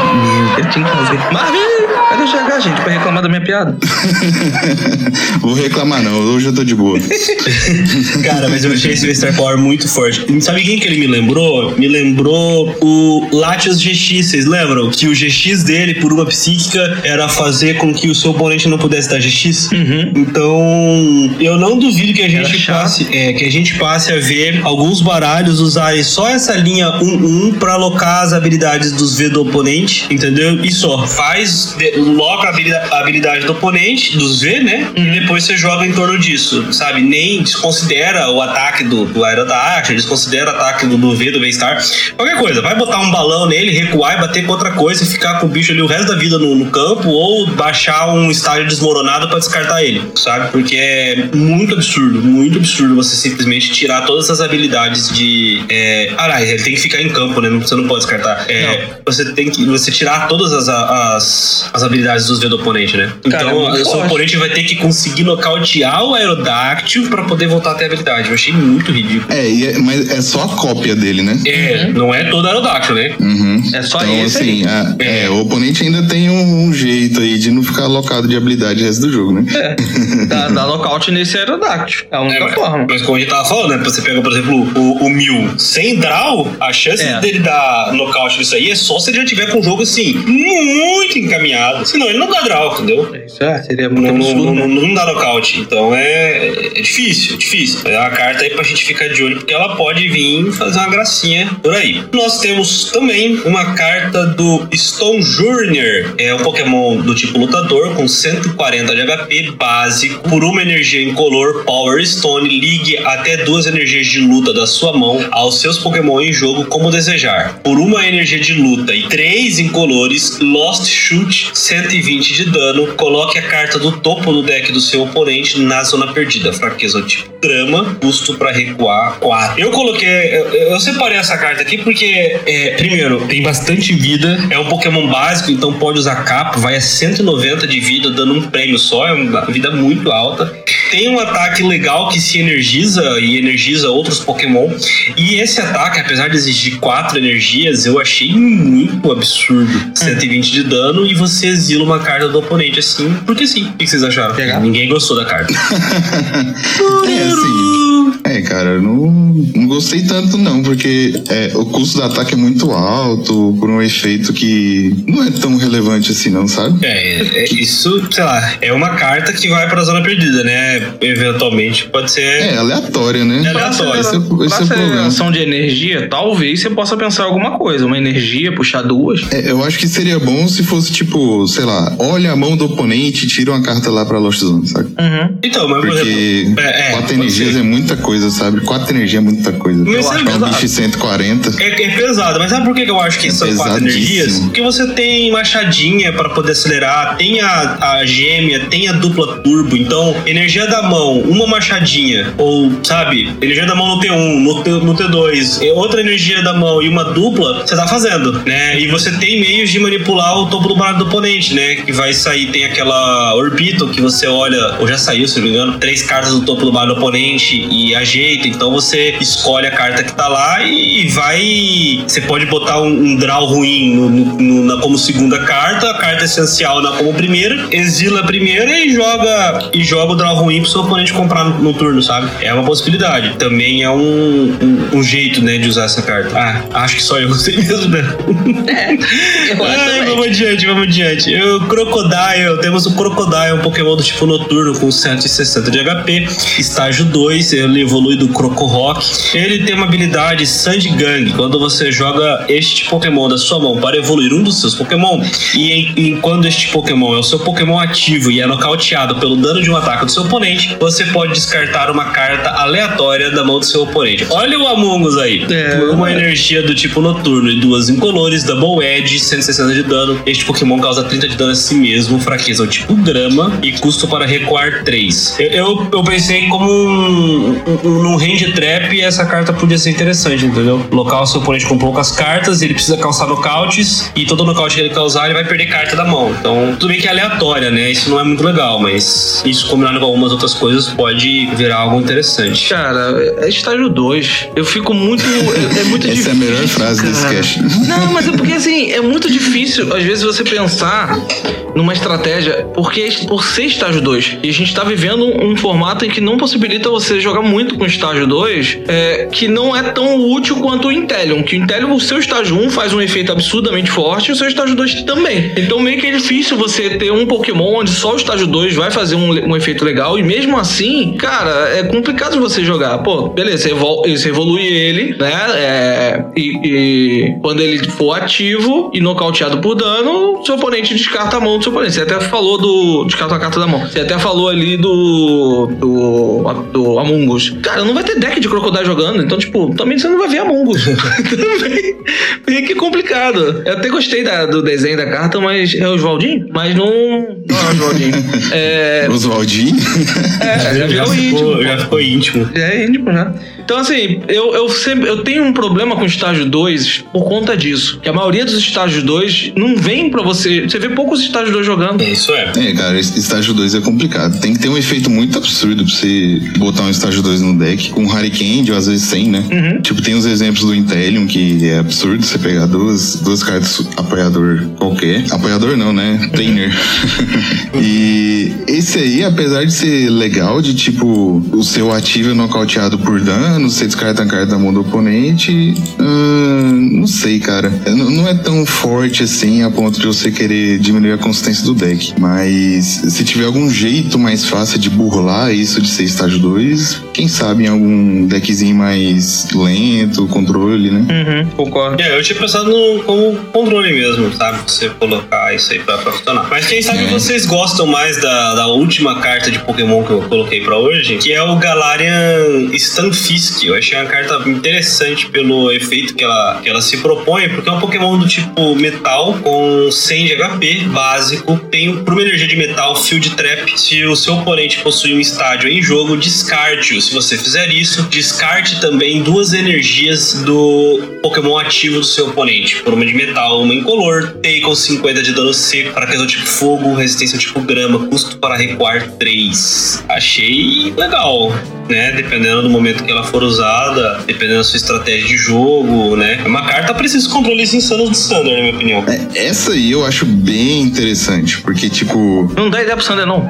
Ele tinha que fazer. Mas, cadê o GH, gente, pra reclamar da minha piada? [laughs] Vou reclamar, não. Hoje eu tô de boa. [laughs] Cara, mas eu achei esse V-Star Power muito forte. Sabe quem que ele me lembrou? Me lembrou o Latios GX, vocês lembram? Que o GX dele, por uma psíquica, era fazer com que o seu oponente não pudesse dar GX. Uhum. Então, eu não duvido que a gente passe, é, que a gente passe a ver alguns baralhos usarem só essa linha 1-1 pra alocar as habilidades dos V do oponente, entendeu? E só. Faz, de- loca a habilidade, do oponente, dos V, né? Uhum. E depois você joga em torno disso, sabe? Nem desconsidera o ataque do, do Aerodactyl, desconsidera o ataque do, do V, do V-Star. Qualquer coisa, vai botar um balão nele, recuar e bater com outra coisa e ficar com o bicho ali o resto da vida no, no campo ou baixar um estágio desmoronado pra descartar ele, sabe? Porque é muito absurdo, muito absurdo você simplesmente tirar todas as habilidades de. É... Aliás, ele tem que ficar em campo, né? Você não pode descartar. É, você tem que você tirar todas as, as, as habilidades dos V do oponente, né? Cara, é então, muito o seu oponente vai ter que conseguir nocautear o Aerodactyl pra poder voltar a ter habilidade. Eu achei muito ridículo. É, e é- mas é só a cópia dele, né? É, não é todo Aerodactyl, né? Uhum. É só então, esse assim, a- é, o oponente ainda tem um, um jeito aí de não ficar alocado de habilidade o resto do jogo, né? É, dá, dá nocaute nesse Aerodactyl. É a única É, forma. mas como a gente tava falando, né? Você pega, por exemplo, o, o Mil sem draw, a chance É. dele dar nocaute nisso aí é só se ele já tiver com o jogo assim, muito encaminhado. Senão ele não dá draw, entendeu? Isso é, seria muito Não, não, absurdo. não, né? não dá nocaute. Então é, é difícil, é difícil. É uma carta aí pra gente ficar de olho, porque ela pode vir fazer uma gracinha por aí. Nós temos também uma carta do Stone Junior. É um Pokémon do tipo lutador, com 140 de HP básico, por uma energia incolor Power Stone, ligue até duas energias de luta da sua mão aos seus Pokémon em jogo como desejar. Por uma energia de luta e três incolores, Lost Shoot, 120 de dano, coloque a carta do topo do deck do seu oponente na zona perdida. Fraqueza ao tipo drama, custo pra recuar 4. Eu coloquei, eu, separei essa carta aqui porque, é, primeiro, tem bastante vida, é um Pokémon básico, então pode usar capa, vai a 190 de vida, dando um prêmio só, é uma vida muito alta. Tem um ataque legal que se energiza e energiza outros Pokémon. E esse ataque, apesar de exigir 4 energias, eu achei muito absurdo. 120 de dano e você exila uma carta do oponente assim, porque sim. O que vocês acharam? Pegar. Ninguém gostou da carta. [laughs] É assim. É, cara, não gostei tanto não, porque é, o custo do ataque é muito alto, por um efeito que não é tão relevante assim, não, sabe? É, é, isso, sei lá, é uma carta que vai pra zona perdida, né? Eventualmente pode ser. É aleatória, né? É aleatório. Esse é, esse é o Pra problema. de energia, talvez você possa pensar alguma coisa. Uma energia, puxar duas. É, eu acho que seria bom se fosse tipo, sei lá, olha a mão do oponente e tira uma carta lá pra Lost Zone, sabe? Uhum. Então, mas por Porque exemplo. É, é, quatro energias ser. é muita coisa, sabe? Quatro energias é muita coisa. Mas eu é que é um pesado. bicho 140. É, é pesado, mas sabe por que eu acho que É são quatro energias? Porque você tem machadinha pra poder acelerar, tem a, a gêmea, tem a dupla turbo. Então, energia da mão, uma machadinha, ou sabe, energia da mão no T1, no, T, no T2, e outra energia da mão e uma dupla, você tá fazendo, né? E você tem meios de manipular o topo do baralho do oponente, né? Que vai sair, tem aquela Orbital que você olha, ou já saiu, se não me engano, três cartas do topo do baralho do oponente e ajeita. Então você escolhe a carta que tá lá e vai. Você pode botar um, um draw ruim no- no- na, como segunda carta, a carta essencial na como primeira, exila a primeira e joga e joga o draw ruim pro seu oponente comprar no, no turno, sabe? É uma possibilidade. Também é um, um, um jeito, né, de usar essa carta. Ah, acho que só eu gostei mesmo, né? Acho Ai, vamos adiante, vamos adiante. O Crocodile, temos o Crocodile, um Pokémon do tipo noturno com 160 de HP, estágio 2, ele evolui do Crocorock. Ele tem uma habilidade Sandgang, quando você joga este Pokémon da sua mão para evoluir um dos seus Pokémon, e, em- e quando este Pokémon é o seu Pokémon ativo e é nocauteado pelo dano de um ataque do seu oponente, você pode descartar uma carta aleatória da mão do seu oponente. Olha o Among Us aí. É. Uma energia do tipo noturno e duas incolores, Double Edge, 160 de dano. Este Pokémon causa 30 de dano a si mesmo, fraqueza ao tipo grama e custo para recuar 3. Eu, eu, eu pensei como um, um, num range trap essa carta podia ser interessante, entendeu? Local seu oponente com poucas cartas, ele precisa causar nocautes e todo nocaute que ele causar ele vai perder carta da mão. Então, tudo bem que é aleatória, né? Isso não é muito legal, mas isso combinado com algumas outras coisas pode virar algo interessante. Cara, é estágio 2. Eu fico muito. É, é muito [laughs] Essa difícil. é a melhor frase desse cara. cast. Não, mas é porque assim, é muito difícil, às vezes, você pensar numa estratégia, porque por ser estágio 2, e a gente tá vivendo um, um formato em que não possibilita você jogar muito com estágio 2, é, que não é tão útil quanto o Intelion. Que o Intelion, o seu estágio 1 faz um efeito absurdamente forte, e o seu estágio 2 também. Então meio que é difícil você ter um Pokémon onde só o estágio 2 vai fazer um, um efeito legal, e mesmo assim, cara, é complicado você jogar. Pô, beleza, você, evol você evolui ele, né? É, e, e quando ele for ativo e nocauteado por dano, seu oponente descarta a mão do seu oponente. Você até falou do. Descarta a carta da mão. Você até falou ali do. do. do Among Us. Cara, não vai ter deck de Crocodile jogando, então, tipo, também você não vai ver Among Us. [laughs] também. Fica que complicado. Eu até gostei da- do desenho da carta, mas. É o Oswaldinho? Mas não. Não é o Oswaldinho. [laughs] É. Oswaldinho. É, já, já, íntimo. ficou, pô. já ficou íntimo. Já é íntimo, já. Então, assim, eu, eu sempre eu tenho um problema com estágio 2 por conta disso. Que a maioria dos estágios 2 não vem pra você. Você vê poucos estágios 2 jogando. Isso é. É, cara, esse estágio 2 é complicado. Tem que ter um efeito muito absurdo pra você botar um estágio 2 no deck. Com Hurricane, ou às vezes sem, né? Uhum. Tipo, tem os exemplos do Intelion, que é absurdo você pegar duas, duas cartas apoiador qualquer. Apoiador não, né? Trainer. [laughs] e esse aí, apesar de ser legal, de tipo, o seu ativo é nocauteado por dano, você descarta a carta da mão do oponente. ahn, não sei, cara. Não é tão forte assim a ponto de você querer diminuir a consistência do deck. Mas se tiver algum jeito mais fácil de burlar isso de ser estágio 2, quem sabe em algum deckzinho mais lento, controle, né? Uhum, concordo. É, eu tinha pensado no, como controle mesmo, sabe? Você colocar isso aí pra, pra funcionar. Mas quem sabe É. vocês gostam mais da, da última carta de Pokémon que eu coloquei pra hoje, que é o Galarian Stunfisk. Eu achei uma carta interessante pelo efeito que ela, que ela se propõe, porque é um Pokémon do tipo metal com 100 de HP básico, tem por uma energia de metal Field Trap. Se o seu oponente possui um estádio em jogo, descarte-o. Se você fizer isso, descarte também duas energias do Pokémon ativo do seu oponente, por uma de metal, uma incolor, com 50 de dano seco, fraqueza tipo fogo, resistência tipo grama, custo para recuar 3. Achei legal né? Dependendo do momento que ela for usada, dependendo da sua estratégia de jogo, né? É uma carta para esses controles insanos do Sander, na minha opinião. É, essa aí eu acho bem interessante, porque, tipo. Não dá ideia pro Sander, não.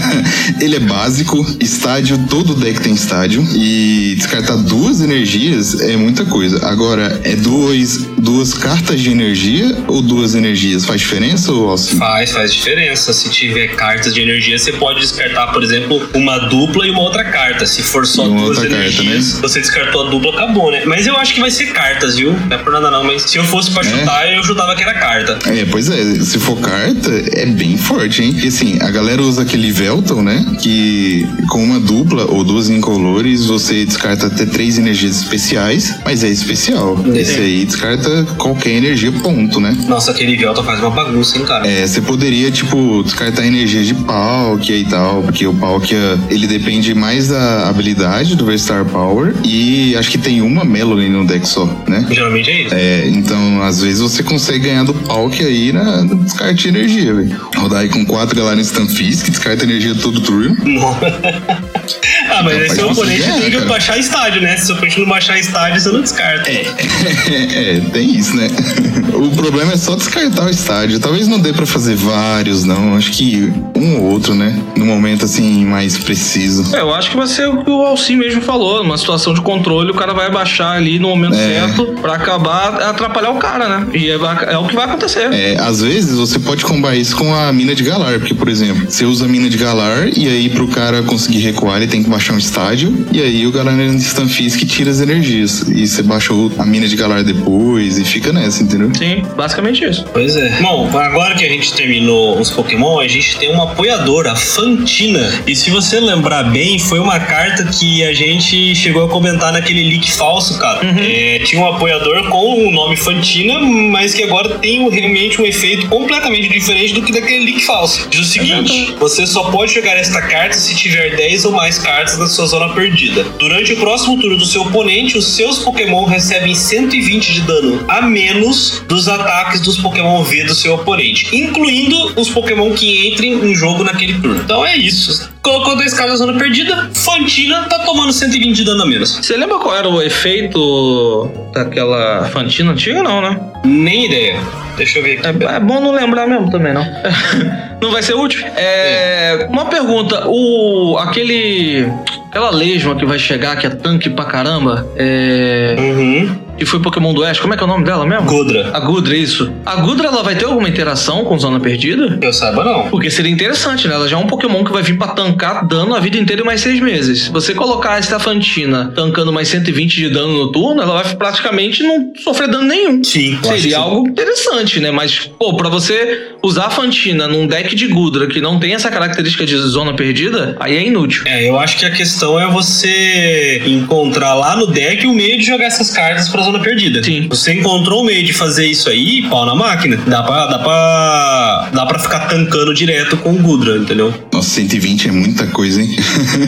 [laughs] ele é básico, estádio, todo deck tem estádio, e descartar duas energias é muita coisa. Agora, é dois, duas cartas de energia ou duas energias? Faz diferença ou assim? Faz, faz diferença. Se tiver cartas de energia, você pode descartar, por exemplo, uma dupla e uma outra carta se for só duas energias, carta, né? você descartou a dupla, acabou, né? Mas eu acho que vai ser cartas, viu? Não é por nada não, mas se eu fosse pra é. chutar, eu chutava que era carta. É, pois é, se for carta, é bem forte, hein? Porque assim, a galera usa aquele Velton, né? Que com uma dupla ou duas incolores, você descarta até três energias especiais, mas é especial. É. Esse aí descarta qualquer energia, ponto, né? Nossa, aquele Velton faz uma bagunça, hein, cara? É, você poderia, tipo, descartar energia de Palkia e tal, porque o Palkia, ele depende mais da habilidade do V-Star Power e acho que tem uma Melody no deck só, né? Geralmente é isso. É, então às vezes você consegue ganhar do Palk aí na, no descarte de energia, velho. Rodar aí com quatro galera Stunfisk, que descarta energia todo turno. [laughs] [laughs] ah, mas aí seu oponente ganhar, tem que cara. baixar estádio, né? Se seu oponente não baixar estádio, você não descarta. É, [laughs] é, tem isso, né? [laughs] o problema é só descartar o estádio. Talvez não dê pra fazer vários, não. Acho que um ou outro, né? No momento assim mais preciso. É, eu acho que vai ser o que o Alci mesmo falou, numa situação de controle, o cara vai baixar ali no momento é. certo para acabar atrapalhar o cara, né? E é, é, o que vai acontecer. É, às vezes você pode combar isso com a mina de Galar, porque, por exemplo, você usa a mina de Galar e aí pro cara conseguir recuar, ele tem que baixar um estádio, e aí o Galar Stanfisk tira as energias. E você baixou a mina de Galar depois e fica nessa, entendeu? Sim, basicamente isso. Pois é. Bom, agora que a gente terminou os Pokémon, a gente tem uma apoiadora, a Fantina. E se você lembrar bem, foi uma carta que a gente chegou a comentar naquele leak falso, cara. Uhum. É, tinha um apoiador com o nome Fantina, mas que agora tem realmente um efeito completamente diferente do que daquele leak falso. Diz o seguinte: você só pode jogar esta carta se tiver 10 ou mais cartas na sua zona perdida. Durante o próximo turno do seu oponente, os seus Pokémon recebem 120 de dano a menos dos ataques dos Pokémon V do seu oponente, incluindo os Pokémon que entrem no jogo naquele turno. Então é isso. Colocou dois caras na zona perdida, Fantina tá tomando 120 de dano a menos. Você lembra qual era o efeito daquela Fantina antiga, não, né? Nem ideia. Deixa eu ver aqui. É, é bom não lembrar mesmo também, não. [laughs] não vai ser útil? É, é. Uma pergunta, o aquele aquela lesma que vai chegar que é tanque pra caramba, é Uhum que foi Pokémon do Oeste. Como é que é o nome dela mesmo? Gudra. A Gudra, isso. A Gudra, ela vai ter alguma interação com Zona Perdida? Eu saiba não. Porque seria interessante, né? Ela já é um Pokémon que vai vir pra tancar dano a vida inteira e mais seis meses. Se você colocar a Estafantina tancando mais 120 de dano no turno, ela vai praticamente não sofrer dano nenhum. Sim. Seria algo interessante, né? Mas, pô, pra você usar a Fantina num deck de Gudra que não tem essa característica de Zona Perdida, aí é inútil. É, eu acho que a questão é você encontrar lá no deck o meio de jogar essas cartas pra zona perdida. Sim. Você encontrou um meio de fazer isso aí, pau na máquina. Dá pra, dá pra, dá pra ficar tancando direto com o Gudra, entendeu? Nossa, 120 é muita coisa, hein?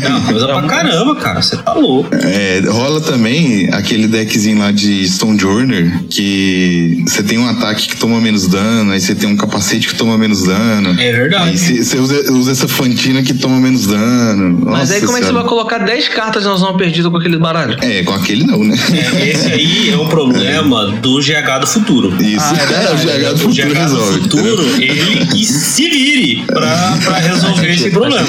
Não, coisa pra caramba, cara. Você tá louco. É, rola também aquele deckzinho lá de Stone Journer, que você tem um ataque que toma menos dano, aí você tem um capacete que toma menos dano. É verdade. Aí você usa, usa essa fantina que toma menos dano. Mas Nossa aí como é que você vai colocar 10 cartas na zona perdida com aquele baralho? É, com aquele não, né? É, esse aí é o problema do GH do futuro. Isso, ah, é, o GH do futuro o GH resolve. Do futuro, ele se vire pra, pra resolver esse problema.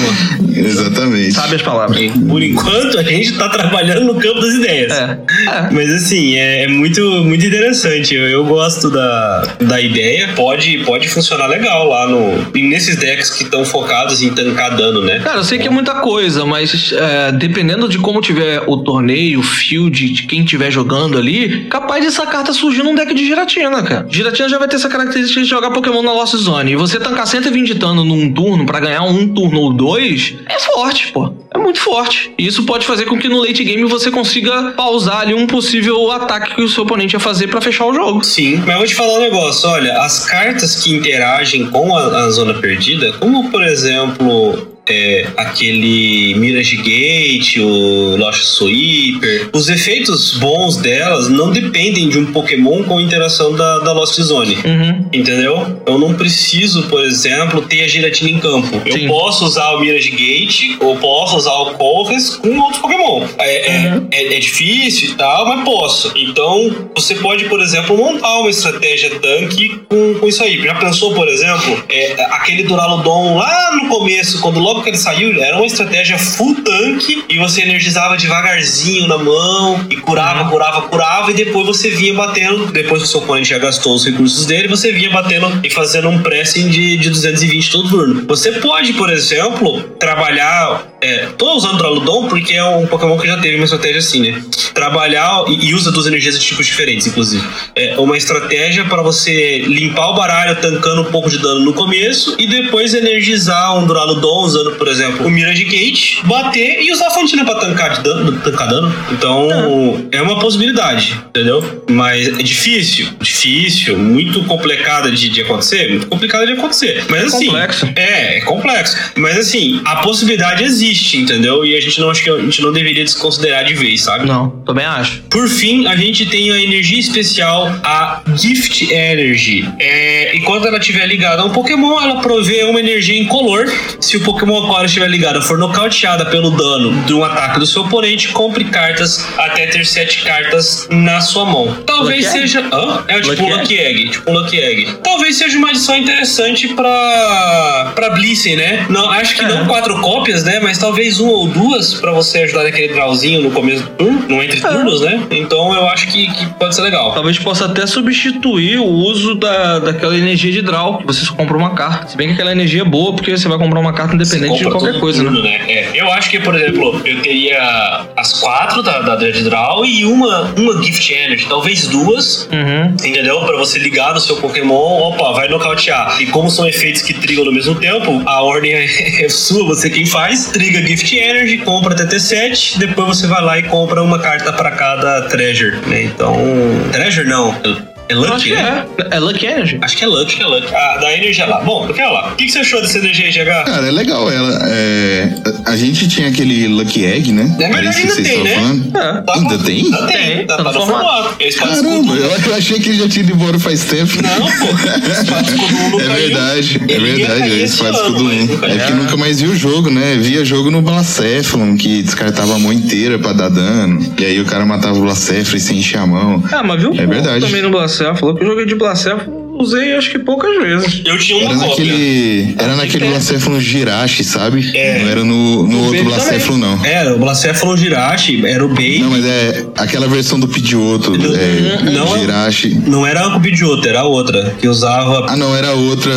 Exatamente. Sabe as palavras. Por enquanto, a gente tá trabalhando no campo das ideias. É. é. Mas assim, é, é, muito, muito interessante. Eu, eu, gosto da, da ideia. Pode, pode funcionar legal lá no. Nesses decks que estão focados em tancar dano, né? Cara, eu sei que é muita coisa, mas é, dependendo de como tiver o torneio, o field, de quem estiver jogando ali, capaz dessa carta surgir num deck de Giratina, cara. Giratina já vai ter essa característica de jogar Pokémon na Lost Zone. E você tancar 120 dano num turno pra ganhar um turno ou dois, é forte, pô. É muito forte. E isso pode fazer com que no late game você consiga pausar ali um possível ataque que o seu oponente ia fazer pra fechar o jogo. Sim, mas eu vou te falar um negócio. Olha, as cartas que interagem com a, a zona perdida, como por exemplo é, aquele Mirage Gate, o Lost Sweeper. Os efeitos bons delas não dependem de um Pokémon com interação da, da Lost Zone. Uhum. Entendeu? Eu não preciso, por exemplo, ter a giratina em campo. Sim. Eu posso usar o Mirage Gate, ou posso usar o Colress com outros Pokémon. É, é- Uhum. é, é difícil e tal, mas posso. Então, você pode, por exemplo, montar uma estratégia tanque com, com isso aí. Já pensou, por exemplo, é, aquele Duraludon lá no começo, quando logo que ele saiu, era uma estratégia full tanque e você energizava devagarzinho na mão e curava, curava, curava e depois você vinha batendo, depois que o seu oponente já gastou os recursos dele, você vinha batendo e fazendo um pressing de, de 220 todo turno. Você pode, por exemplo, trabalhar. É, tô usando o Duraludon porque é um Pokémon que já teve uma estratégia assim, né? Trabalhar e, usa duas energias de tipos diferentes, inclusive. É uma estratégia para você limpar o baralho tancando um pouco de dano no começo e depois energizar um Duraludon usando, por exemplo, o Mirage Gate, bater e usar a Fontina para tancar, de dano, tancar dano. Então, é uma possibilidade, entendeu? Mas é difícil, difícil, muito complicada de, de acontecer, muito complicada de acontecer. Mas É assim, complexo. é, é complexo. Mas assim, a possibilidade existe, entendeu? E a gente não acho que a gente não deveria desconsiderar de vez, sabe? Não, também acho. Por fim, a gente tem a energia especial, a Gift Energy. É, enquanto ela estiver ligada a um Pokémon, ela provê uma energia incolor. Se o Pokémon ela estiver ligada for nocauteada pelo dano de um ataque do seu oponente, compre cartas até ter sete cartas na sua mão. Talvez Lucky Egg? seja. Hã? É tipo Lucky um Lucky Egg. Tipo um Lucky Egg. Talvez seja uma adição interessante pra, pra Blitzen, né? Não, acho que É. não quatro cópias, né? Mas talvez uma ou duas pra você ajudar naquele drawzinho no começo do turno, no entre turnos, né? Então eu acho que, que pode ser legal. Talvez possa até substituir o uso da, daquela energia de draw, que você só compra uma carta. Se bem que aquela energia é boa, porque você vai comprar uma carta independente de qualquer coisa, turno, né? É, eu acho que, por exemplo, eu teria as quatro da, da Dread Draw e uma, uma Gift Energy, talvez duas, Uhum. Entendeu? Pra você ligar no seu Pokémon, opa, vai nocautear. E como são efeitos que trigam no mesmo tempo, a ordem é [laughs] sua, você quem faz. Triga Gift Energy, compra TT7, depois você vai lá e compra uma carta pra cada Treasure, né? Então. Treasure não. É Lucky, que né? é. É Lucky Energy. Acho que é Lucky, que é Lucky. Ah, da energia lá. Bom, eu quero lá. O que, que você achou dessa energia aí, GH? Cara, é legal ela. É, a gente tinha aquele Lucky Egg, né? Na verdade, que ainda vocês tem, né? falando? É. Tá Ainda tem? Ainda Tem. Tá, tá tá no formato. Caramba, eu, eu achei que ele já tinha ido embora faz tempo. Não, pô. É verdade, é ia verdade. É 1. nunca É porque caiu. nunca mais vi o jogo, né? Via jogo no Blacephalon, que descartava a mão inteira pra dar dano. E aí o cara matava o Blacephalon sem encher a mão. Ah, mas viu? É verdade. Também no Blacef. Falou que eu joguei de Blacef, usei acho que poucas vezes. Eu tinha uma Era cópia. naquele, era naquele ter. Blacephalon Jirachi, sabe? É. Não era no, no outro Baby Blacephalon, não. Era, o Blacéfalo Jirachi, era o Bait. Não, mas é aquela versão do Pidgeotto. É, Não é- Jirachi. Não era a Cupidioto, era a outra, que usava. Ah, não, era outra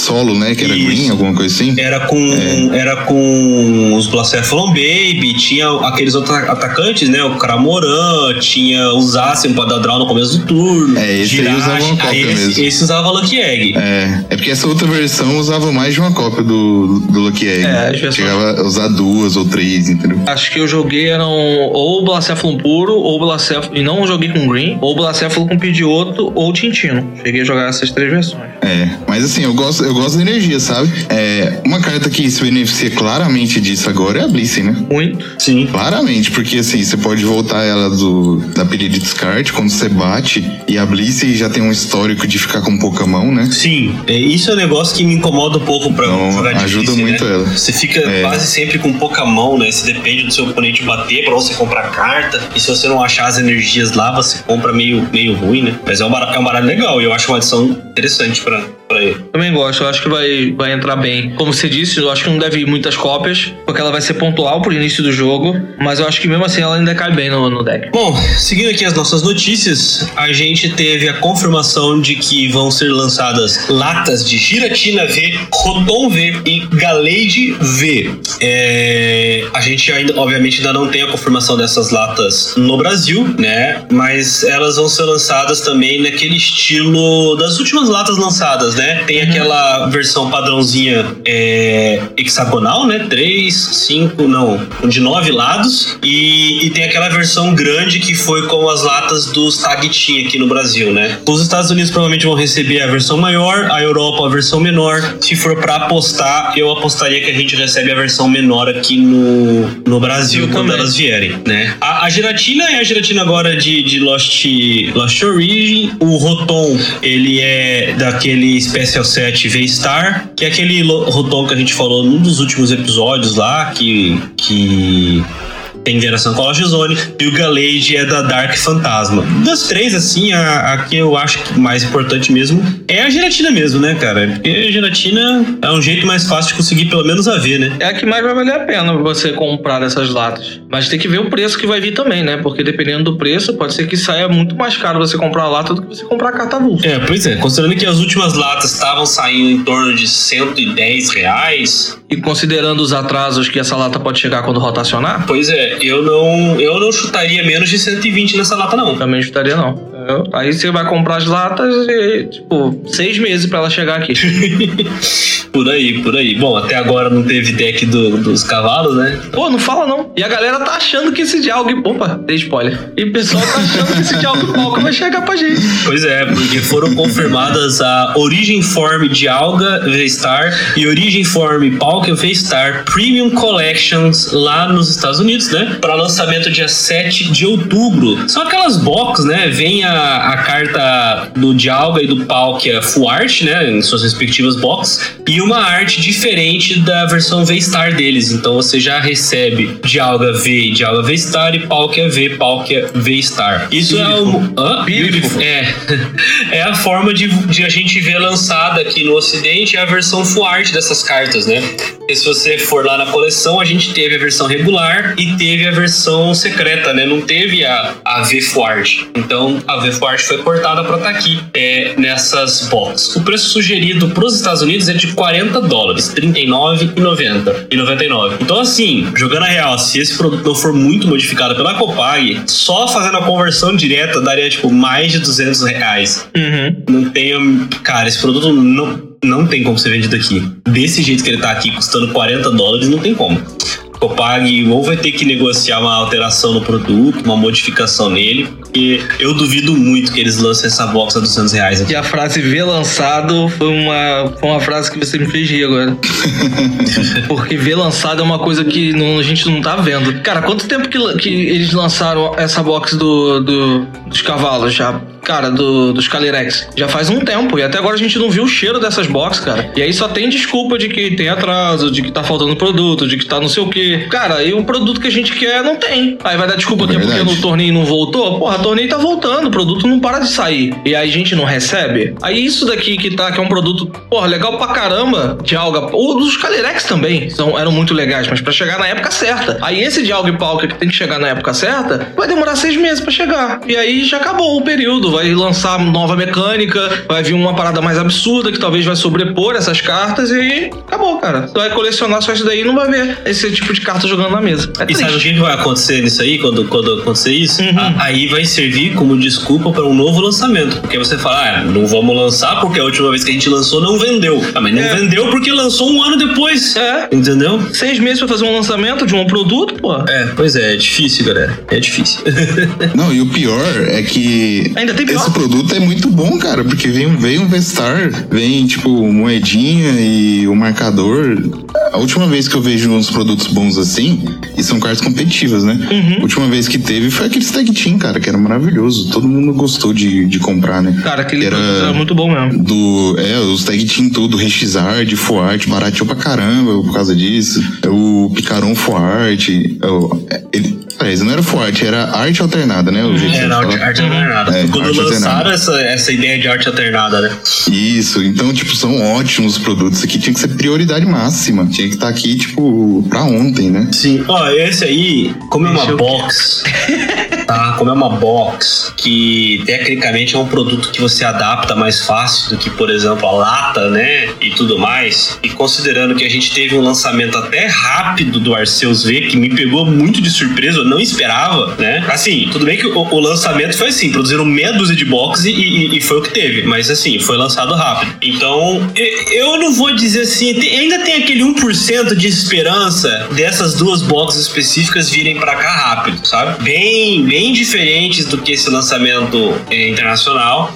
solo, né? Que era Isso. green, alguma coisa assim. Era com, É. era com os Blacephalon Baby, tinha aqueles outros atacantes, né? O Cramoran, tinha o Zacian pra dar draw no começo do turno. É, esse aí usava uma cópia esse, mesmo. esse usava Lucky Egg. É, é porque essa outra versão usava mais de uma cópia do, do Lucky Egg. É, versões- Chegava a usar duas ou três, entendeu? Acho que eu joguei eram ou Blacéfalo puro, ou Blacéfalo. E não joguei com Green, ou Blacéfalo com Pidgeotto, ou Tintino. Cheguei a jogar essas três versões. É, mas assim, eu gosto, eu gosto da energia, sabe? É, uma carta que se beneficia claramente disso agora é a Blitzen, né? Muito. Sim. Claramente, porque assim, você pode voltar ela do, da pilha de descarte quando você bate, e a Blitzen já tem um histórico de ficar com pouca mão, né? Sim, é, isso é um negócio que me incomoda um pouco pra Não, jogar ajuda difícil, muito né? ela. Você fica É. quase sempre com pouca mão, né? Você depende do seu oponente bater pra você comprar carta. E se você não achar as energias lá, você compra meio, meio ruim, né? Mas é um baralho, é um baralho legal e eu acho uma adição interessante pra, pra ele. Também gosto, eu acho que vai, vai entrar bem. Como você disse, eu acho que não deve ir muitas cópias, porque ela vai ser pontual pro início do jogo, mas eu acho que mesmo assim ela ainda cai bem no, no deck. Bom, seguindo aqui as nossas notícias, a gente teve a confirmação de que vão ser lançadas latas de Giratina V, Rotom V e Galade V. É, a gente ainda, obviamente, ainda não tem a confirmação dessas latas no Brasil, né? Mas elas vão ser lançadas também naquele estilo das últimas latas lançadas, né? Tem aquela versão padrãozinha é, hexagonal, né? Três, cinco, não, de nove lados. E, e tem aquela versão grande que foi com as latas dos Tag Team aqui no Brasil, né? Os Estados Unidos provavelmente vão receber a versão maior, a Europa a versão menor. Se for pra apostar, eu apostaria que a gente recebe a versão menor aqui no, no Brasil Eu quando também. elas vierem, né? A, a gelatina é a gelatina agora de, de Lost, Lost Origin. O Rotom, ele é daquele Special Set V-Star, que é aquele Rotom que a gente falou num dos últimos episódios lá, que... que tem a Lost Zone, e o Galade é da Dark Fantasma. Das três, assim, a, a que eu acho que mais importante mesmo é a gelatina mesmo, né, cara? Porque a gelatina é um jeito mais fácil de conseguir pelo menos a ver, né? É a que mais vai valer a pena você comprar essas latas. Mas tem que ver o preço que vai vir também, né? Porque dependendo do preço, pode ser que saia muito mais caro você comprar a lata do que você comprar a carta avulsa. É, pois é. Considerando que as últimas latas estavam saindo em torno de 110 reais, E considerando os atrasos que essa lata pode chegar quando rotacionar, pois é, eu não, eu não chutaria menos de 120 nessa lata, não. também estaria não. Entendeu? Aí você vai comprar as latas e, tipo, seis meses pra ela chegar aqui. [laughs] Por aí, por aí. Bom, até agora não teve deck do- dos cavalos, né? Pô, não fala não. E a galera tá achando que esse diálogo. Opa, dei spoiler. E o pessoal tá achando que esse diálogo palco vai chegar pra gente. Pois é, porque foram confirmadas a Origin Form de Alga V-Star e Origin Form Palkia V-Star Premium Collections lá nos Estados Unidos, né? Para lançamento dia 7 de outubro. São aquelas box, né? Vem a, a carta do Dialga e do Palkia Full Art, né? Em suas respectivas boxes. E uma arte diferente da versão V-Star deles. Então você já recebe Dialga V, Dialga V-Star e Palkia V, Palkia V-Star. Isso é um... Hã? Beautiful. É, [laughs] é a forma de, de a gente ver lançada aqui no Ocidente é a versão full art dessas cartas, né? Se você for lá na coleção, a gente teve a versão regular e teve a versão secreta, né? Não teve a, a V full art. Então a V full art foi cortada para estar aqui é, nessas boxes. O preço sugerido para os Estados Unidos é de 40 dólares, 39,90 e 99. Então assim, jogando a real, se esse produto não for muito modificado pela Copag, só fazendo a conversão direta daria tipo mais de 200 reais. Uhum. Não tem. Cara, esse produto não, não tem como ser vendido aqui. Desse jeito que ele tá aqui, custando 40 dólares, não tem como. Copag ou vai ter que negociar uma alteração no produto, uma modificação nele, porque eu duvido muito que eles lancem essa box a 200 reais aqui. E a frase ver lançado foi uma, foi uma frase que você me fez rir agora. [laughs] Porque ver lançado é uma coisa que não- a gente não tá vendo. Cara, quanto tempo que, que eles lançaram essa box do, do- dos cavalos já? Cara, do, dos Calirex. Já faz um tempo. E até agora a gente não viu o cheiro dessas boxes, cara. E aí só tem desculpa de que tem atraso, de que tá faltando produto, de que tá não sei o quê. Cara, e o produto que a gente quer não tem. Aí vai dar desculpa que é porque no torneio não voltou. Porra, o torneio tá voltando, o produto não para de sair. E aí a gente não recebe. Aí isso daqui que tá, que é um produto, porra, legal pra caramba, de alga. Ou dos Calirex também, são, eram muito legais, mas pra chegar na época certa. Aí esse de alga e palca que tem que chegar na época certa, vai demorar seis meses pra chegar. E aí já acabou o período. Vai lançar nova mecânica, vai vir uma parada mais absurda que talvez vai sobrepor essas cartas e acabou, cara. Você vai colecionar só isso daí e não vai ver esse tipo de carta jogando na mesa. É E sabe o que vai acontecer nisso aí, quando, quando acontecer isso? Uhum. A- aí vai servir como desculpa para um novo lançamento. Porque você fala, ah, não vamos lançar porque a última vez que a gente lançou não vendeu. Ah, mas não É. vendeu porque lançou um ano depois. É. Entendeu? Seis meses pra fazer um lançamento de um produto, pô. É, pois é, é difícil, galera. É difícil. [laughs] Não, e o pior é que Ainda. Esse produto é muito bom, cara, porque vem, vem um Vestar, vem tipo moedinha e o marcador. A última vez que eu vejo uns produtos bons assim, e são cartas competitivas, né? Uhum. A última vez que teve foi aquele Tag Team, cara, que era maravilhoso. Todo mundo gostou de, de comprar, né? Cara, aquele Era- produto era muito bom mesmo. do. É, os tag team tudo, Rexizard, Full Art, barateou pra caramba por causa disso. O Picaron Full Art. o- é, ele- Peraí, não era art, era arte alternada, né? O jeito Era de arte, arte alternada. É, Quando arte lançaram alternada. essa, essa ideia de arte alternada, né? Isso, então, tipo, são ótimos produtos. Aqui tinha que ser prioridade máxima. Tinha que estar aqui, tipo, pra ontem, né? Sim. Ó, esse aí, como é uma é box, [laughs] tá? Como é uma box que tecnicamente é um produto que você adapta mais fácil do que, por exemplo, a lata, né? E tudo mais. E considerando que a gente teve um lançamento até rápido do Arceus V, que me pegou muito de surpresa, eu não esperava, né? Assim, tudo bem que o, o lançamento foi assim, produziram meia dúzia de box e, e- e foi o que teve. Mas assim, foi lançado rápido. Então, eu não vou dizer assim, tem- ainda tem aquele 1% de esperança dessas duas boxes específicas virem pra cá rápido, sabe? Bem, bem diferentes do que esse lançamento eh, internacional.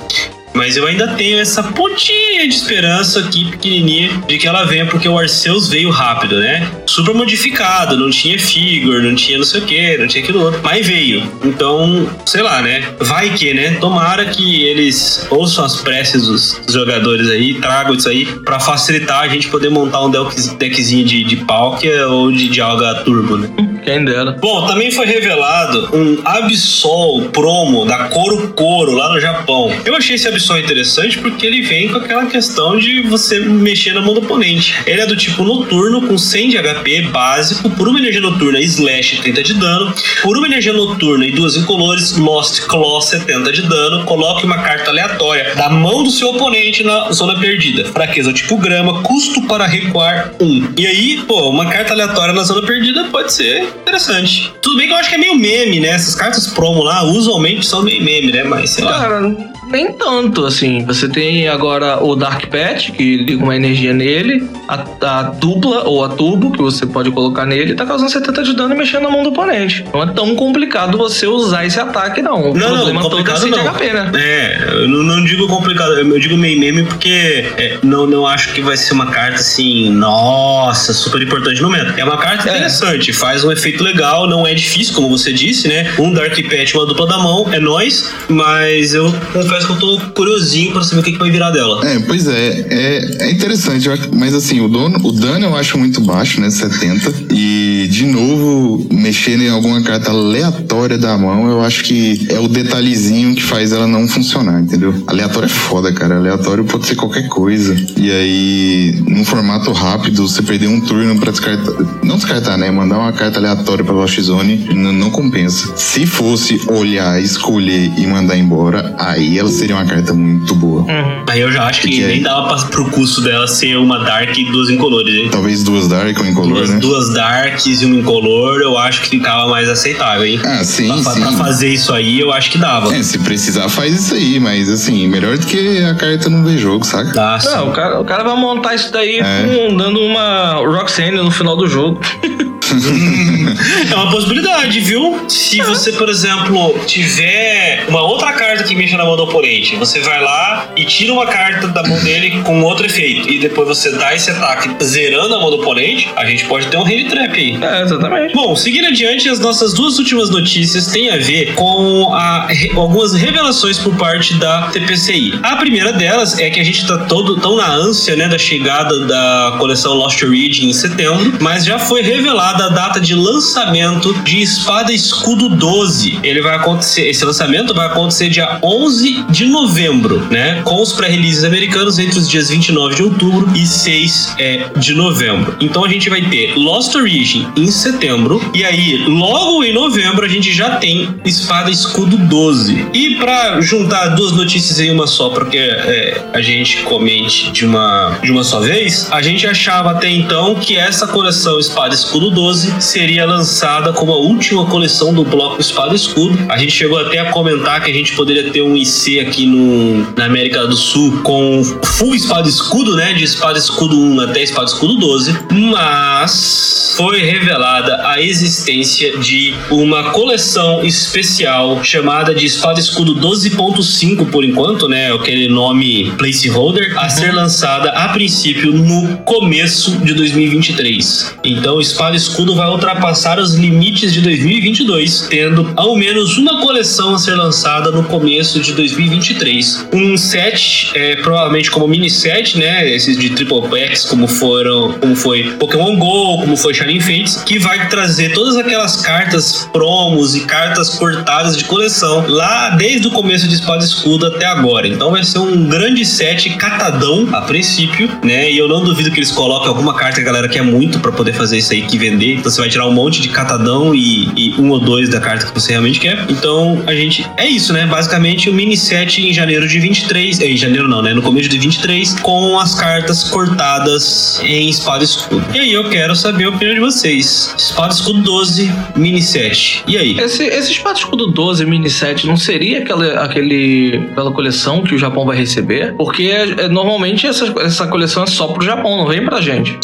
Mas eu ainda tenho essa pontinha de esperança aqui, pequenininha, de que ela venha, porque o Arceus veio rápido, né? Super modificado, não tinha figure, não tinha não sei o que, não tinha aquilo outro, mas veio. Então, sei lá, né? Vai que, né? Tomara que eles ouçam as preces dos jogadores aí, tragam isso aí pra facilitar a gente poder montar um deck- deckzinho de, de Palkia ou de, de Alga Turbo, né? Quem dera. Bom, também foi revelado um Absol promo da Coro Coro lá no Japão. Eu achei esse Absol interessante porque ele vem com aquela questão de você mexer na mão do oponente. Ele é do tipo noturno com 100 de HP básico, por uma energia noturna slash 30 de dano, por uma energia noturna e duas incolores, Lost Claw 70 de dano, coloque uma carta aleatória da mão do seu oponente na zona perdida. Fraqueza tipo grama, custo para recuar 1. E aí, pô, uma carta aleatória na zona perdida pode ser interessante. Tudo bem que eu acho que é meio meme, né? Essas cartas promo lá usualmente são meio meme, né? Mas sei lá. Cara, nem tanto, assim. Você tem agora o Dark Pet, que liga uma energia nele, a, a dupla ou a turbo, que você pode colocar nele, tá causando 70 de dano e mexendo na mão do oponente. Não é tão complicado você usar esse ataque, não. O Não, não, problema todo é de não. HP, né? É, eu não, não digo complicado, eu digo meio meme porque é, não, não acho que vai ser uma carta assim, nossa, super importante no momento. É uma carta É. interessante, faz um efeito legal, não é difícil, como você disse, né? Um Dark Pet, uma dupla da mão, é nóis, mas eu confesso que eu tô curiosinho pra saber o que, que vai virar dela. É, pois é, é, é interessante, mas assim, o, dono, o dano eu acho muito baixo, né? 70. E, de novo, mexer em alguma carta aleatória da mão, eu acho que é o detalhezinho que faz ela não funcionar, entendeu? Aleatório é foda, cara. Aleatório pode ser qualquer coisa. E aí, num formato rápido, você perder um turno pra descartar. Não descartar, né? Mandar uma carta aleatória pra Lost Zone não compensa. Se fosse olhar, escolher e mandar embora, aí ela seria uma carta muito boa. Aí eu já acho que Porque aí- nem dava pra, pro custo dela ser uma Dark e duas incolores, hein? Talvez duas Dark ou incolor, Duas, né? duas Darks e uma incolor, eu acho que ficava mais aceitável, hein? Ah, sim, pra, sim. pra fazer isso aí, eu acho que dava. É, se precisar, faz isso aí, mas assim, melhor do que a carta não ver jogo, saca? Tá, sim. Não, o cara, o cara vai montar isso daí É. com- dando uma Roxanne no final do jogo. [laughs] [laughs] É uma possibilidade, viu? Se você, por exemplo, tiver uma outra carta que mexa na mão do oponente, você vai lá e tira uma carta da mão dele com outro efeito, e depois você dá esse ataque zerando a mão do oponente, a gente pode ter um hand trap aí. É, exatamente. Bom, seguindo adiante, as nossas duas últimas notícias têm a ver com a- algumas revelações por parte da TPCI. A primeira delas é que a gente tá todo tão na ânsia, né, da chegada da coleção Lost Origin em setembro, mas já foi revelada a data de lançamento de Espada Escudo 12. Ele vai acontecer, esse lançamento vai acontecer dia 11 de novembro, né, com os pré-releases americanos entre os dias 29 de outubro e 6 é, de novembro. Então a gente vai ter Lost Origin em setembro e aí logo em novembro a gente já tem Espada Escudo 12. E pra juntar duas notícias em uma só, porque é, a gente comente de uma de uma só vez, a gente achava até então que essa coleção Espada Escudo 12 seria lançada como a última coleção do bloco Espada e Escudo. A gente chegou até a comentar que a gente poderia ter um IC aqui no, na América do Sul com full Espada e Escudo, né? De Espada e Escudo 1 até Espada e Escudo 12, mas foi revelada a existência de uma coleção especial chamada de Espada e Escudo 12.5 por enquanto, né? Aquele nome placeholder a ser lançada a princípio no começo de 2023. Então, Espada e Escudo Escudo vai ultrapassar os limites de 2022, tendo ao menos uma coleção a ser lançada no começo de 2023. Um set, é, provavelmente como mini set, né? Esses de triple packs, como foram, como foi Pokémon Go, como foi Shining Fates, que vai trazer todas aquelas cartas promos e cartas cortadas de coleção lá desde o começo de Espada e Escudo até agora. Então vai ser um grande set catadão a princípio, né? E eu não duvido que eles coloquem alguma carta que galera quer muito para poder fazer isso aí que vender. Então você vai tirar um monte de catadão e, e, um ou dois da carta que você realmente quer. Então a gente. É isso, né? Basicamente o mini set em janeiro de 23. Eh, em janeiro não, né? No começo de 23, com as cartas cortadas em Espada e Escudo. E aí eu quero saber a opinião de vocês. Espada e Escudo 12, mini set. E aí? Esse, esse Espada e Escudo 12 mini set não seria aquela, aquele, aquela coleção que o Japão vai receber? Porque é, normalmente essa, essa coleção é só pro Japão, não vem pra gente.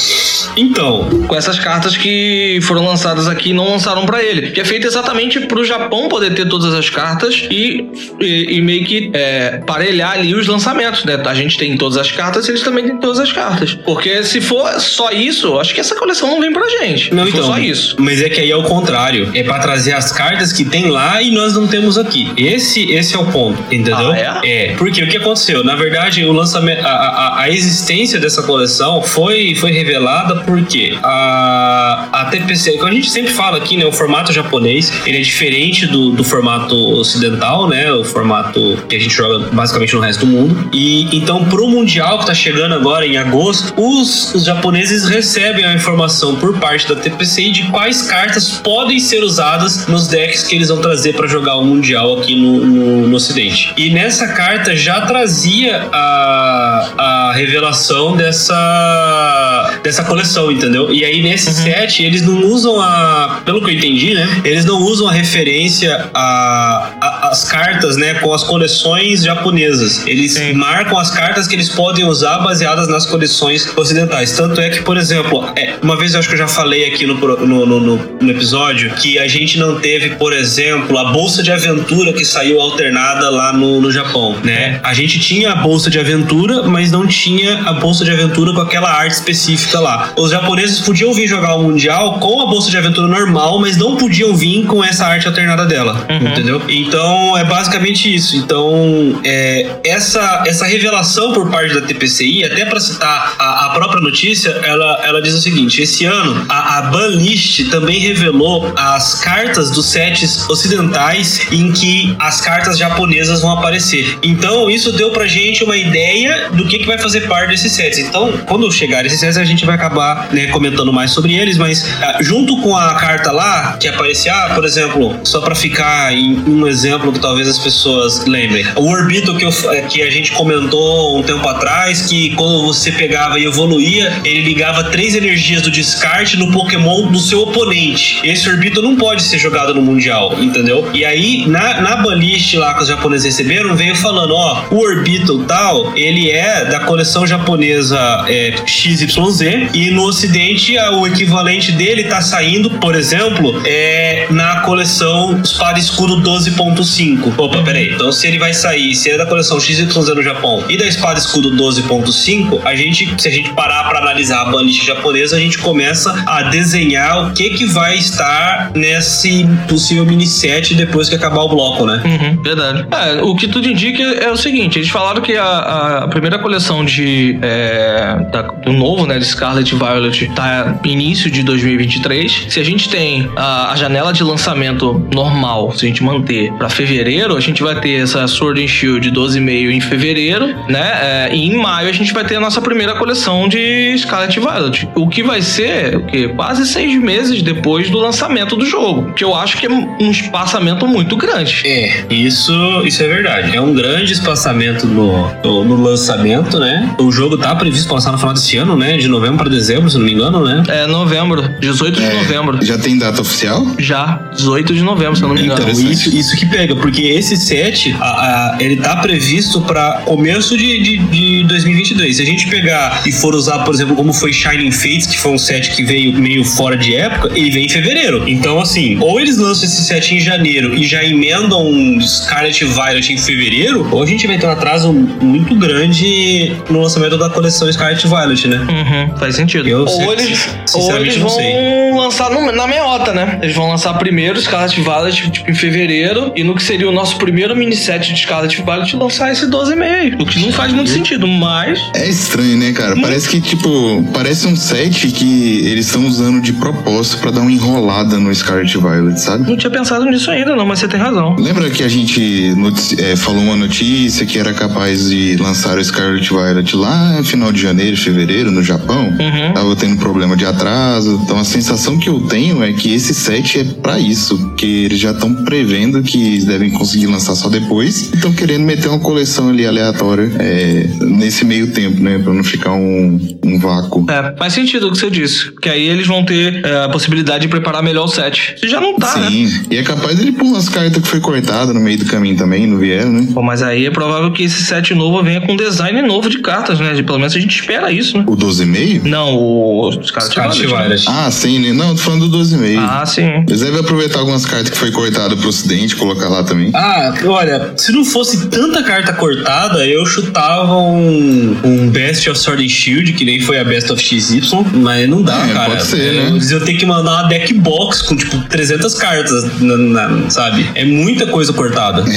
Então. Com essas cartas que foram lançadas aqui e não lançaram para ele. Que é feito exatamente pro Japão poder ter todas as cartas e, e, e meio que é, parelhar ali os lançamentos, né? A gente tem todas as cartas e eles também têm todas as cartas. Porque se for só isso, acho que essa coleção não vem pra gente. Não, então. só isso. Mas é que aí é o contrário. É para trazer as cartas que tem lá e nós não temos aqui. Esse, esse é o ponto, entendeu? Ah, é? é. Porque o que aconteceu? Na verdade, o lançamento, a, a, a existência dessa coleção foi, foi revelada porque a, a TPC, que a gente sempre fala aqui, né? O formato japonês, ele é diferente do, do formato ocidental, né? O formato que a gente joga basicamente no resto do mundo. E então, pro Mundial que tá chegando agora em agosto, os, os japoneses recebem a informação por parte da TPC de quais cartas podem ser usadas nos decks que eles vão trazer para jogar o Mundial aqui no, no, no, Ocidente. E nessa carta já trazia a, a revelação dessa, dessa coleção, entendeu? E aí nesse uhum. set eles não usam a. Pelo que eu entendi, né? Eles não usam a referência as cartas, né? Com as coleções japonesas. Eles Sim. marcam as cartas que eles podem usar baseadas nas coleções ocidentais. Tanto é que, por exemplo, é, uma vez eu acho que eu já falei aqui no, no, no, no, episódio que a gente não teve, por exemplo, a bolsa de aventura que saiu alternada lá no, no Japão, né? A gente tinha a bolsa de aventura, mas não tinha a bolsa de aventura com aquela arte específica lá. Os japoneses podiam vir jogar o Mundial com a bolsa de aventura normal, mas não podiam vir com essa arte alternada dela, uhum. entendeu? Então é basicamente isso. Então é, essa, essa revelação por parte da TPCI, até para citar a, a, própria notícia, ela, ela diz o seguinte: esse ano a, a Banlist também revelou as cartas dos sets ocidentais em que as cartas japonesas vão aparecer. Então isso deu pra gente uma ideia do que, que vai fazer parte desses sets. Então, quando chegar esses sets, a gente vai acabar né, comentando mais sobre eles, mas ah, junto com a carta lá que aparecia, ah, por exemplo, só para ficar em um exemplo que talvez as pessoas lembrem, o Orbito que, eu, é, que a gente comentou um tempo atrás, que quando você pegava e evoluía, ele ligava três energias do descarte no Pokémon do seu oponente. Esse Orbito não pode ser jogado no Mundial, entendeu? E aí, na, na banlist lá que os japoneses receberam, veio falando, ó, o Orbito tal, ele é da coleção japonesa é, XYZ, e no ocidente o equivalente dele tá saindo, por exemplo, é na coleção Espada Escudo 12.5. Opa, peraí. Então, se ele vai sair, se é da coleção XYZ no Japão e da Espada Escudo 12.5, a gente, se a gente parar para analisar a banlist japonesa, a gente começa a desenhar o que que vai estar nesse possível mini set depois que acabar o bloco, né? Uhum, verdade. É, o que tudo indica é o seguinte: eles falaram que a, a primeira coleção de é, da, do novo, né, de Scarlet Violet, tá início de 2023. Se a gente tem a, a janela de lançamento normal, se a gente manter para fevereiro, a gente vai ter essa Sword and Shield 12,5 em fevereiro, né? É, e em maio a gente vai ter a nossa primeira coleção de Scarlet Violet. O que vai ser o quê? quase seis meses depois do lançamento do jogo. Que eu acho que é um espaçamento muito grande. É, isso, isso é verdade. É um grande espaçamento no, no, no lançamento, né? O jogo tá previsto para lançar no final desse ano, né? De novembro para dezembro, se não me engano, né? É, novembro. 18 de é, novembro. Já tem data oficial? Já. 18 de novembro, se eu não me engano. Então, isso, isso que pega, porque esse set, a, a, ele tá previsto para começo de, de, de 2022. Se a gente pegar e for usar, por exemplo, como foi Shining Fates, que foi um set que veio meio fora de época, ele vem em fevereiro. Então, assim, ou eles lançam esse set em janeiro e já emendam um Scarlet Violet em fevereiro, ou a gente vai ter um atraso muito grande no lançamento da coleção Scarlet Violet, né? Uhum, faz sentido. Eu, ou, eles, ou eles vão sei. lançar no- na meiota, né? Eles vão lançar primeiro Scarlet Violet, tipo, em fevereiro, e no que seria o nosso primeiro mini set de Scarlet Violet, lançar esse 12,5. O que não faz muito sentido, mas. É estranho, né, cara? Hum. Parece que, tipo, parece um set que eles estão usando de propósito pra dar uma enrolada no Scarlet Violet, sabe? Não tinha pensado nisso ainda, não, mas você tem razão. Lembra que a gente é, falou uma notícia que era capaz de lançar o Scarlet Violet lá no final de janeiro, fevereiro, no Japão? Uhum. Tava tendo problema de atraso. Então a sensação que eu tenho é que esse set é pra isso. Que eles já estão prevendo que eles devem conseguir lançar só depois. Estão querendo meter uma coleção ali aleatória é, nesse meio tempo, né? Pra não ficar um, um vácuo. É, faz sentido o que você disse. Que aí eles vão ter é, a possibilidade de preparar melhor o set. Você já não tá, né? Sim, e é capaz ele pôr umas cartas que foi cortada no meio do caminho também, não vieram, né? Pô, mas aí é provável que esse set novo venha com design novo de cartas, né? Pelo menos a gente espera isso, né? O 12,5? Não, o Scarlet Scarlet Violet, né? Violet. Ah, sim, né? Não, tô falando do 12,5. Ah, sim. Eles devem aproveitar algumas cartas que foi cortada pro ocidente e colocar lá também. Ah, olha, se não fosse tanta carta cortada, eu chutava um, um Best of Sword and Shield, que nem foi a Best of XY, mas não dá, É, cara. pode ser, né? Eles iam ter que mandar uma deck box com, tipo, 300 cartas, na- na- sabe? É muita coisa cortada. [laughs]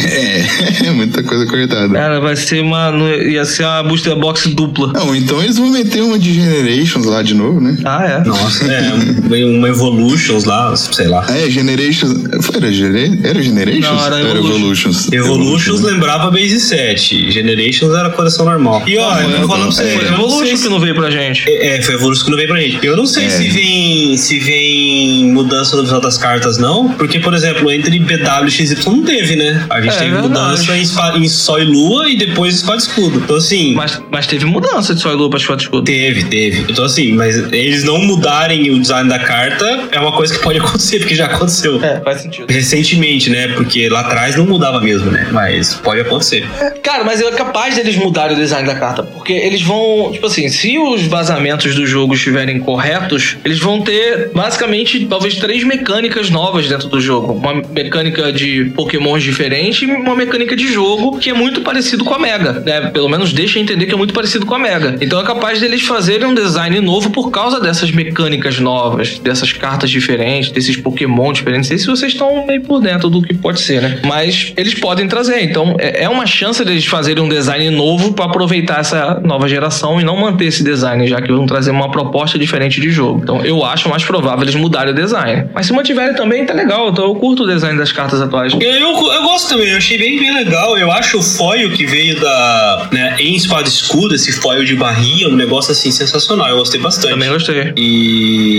É, muita coisa cortada. Cara, vai ser uma. no- Ia ser uma booster box dupla. Não, então eles vão meter uma de Generations lá de novo, né? Ah, é. Nossa, é, um- uma Evolutions lá, sei lá. É, Generations. Era, era Generations? Não, era Ou Evolutions. Evolutions. Evolutions lembrava Base 7, Generations era coleção normal. E ó, eu falar pra você, é. eu não sei Evolution se- que não veio pra gente. É, foi a Evolution que não veio pra gente. Eu não sei É. se vem se vem mudança no visual das cartas, não. Porque, por exemplo, entre BW e XY não teve, né? A gente É, teve mudança em, em Sol e Lua e depois Espada e Escudo. Então, assim. Mas, mas teve mudança de Sol e Lua pra Espada e Escudo. Teve, teve. Então, assim, mas eles não mudarem o design da carta é uma coisa que pode [laughs] acontecer, porque já aconteceu. É, faz sentido. Recentemente, né? Porque lá atrás não mudava mesmo, né? Mas pode acontecer. Cara, mas é capaz deles mudarem o design da carta. Porque eles vão. Tipo assim, se os vazamentos do jogo estiverem corretos, eles vão ter basicamente talvez três mecânicas novas dentro do jogo. Uma mecânica de pokémons diferente e uma mecânica de jogo que é muito parecido com a Mega. Né? Pelo menos deixa entender que é muito parecido com a Mega. Então é capaz deles fazerem um design novo por causa dessas mecânicas novas, dessas cartas diferentes, desses Pokémon diferentes. Não sei se vocês estão meio por dentro do que pode ser, né? Mas eles podem trazer. Então é é uma chance deles fazerem um design novo para aproveitar essa nova geração e não manter esse design, já que vão trazer uma proposta diferente de jogo. Então eu acho mais provável eles mudarem o design. Mas se mantiverem também, tá legal. Então eu curto o design das cartas atuais. Eu, eu, eu gosto também, eu achei bem, bem legal. Eu acho o foil que veio da. Né, em espada escudo, esse foil de barrinha, um negócio assim sensacional. Eu gostei bastante. Também gostei. E.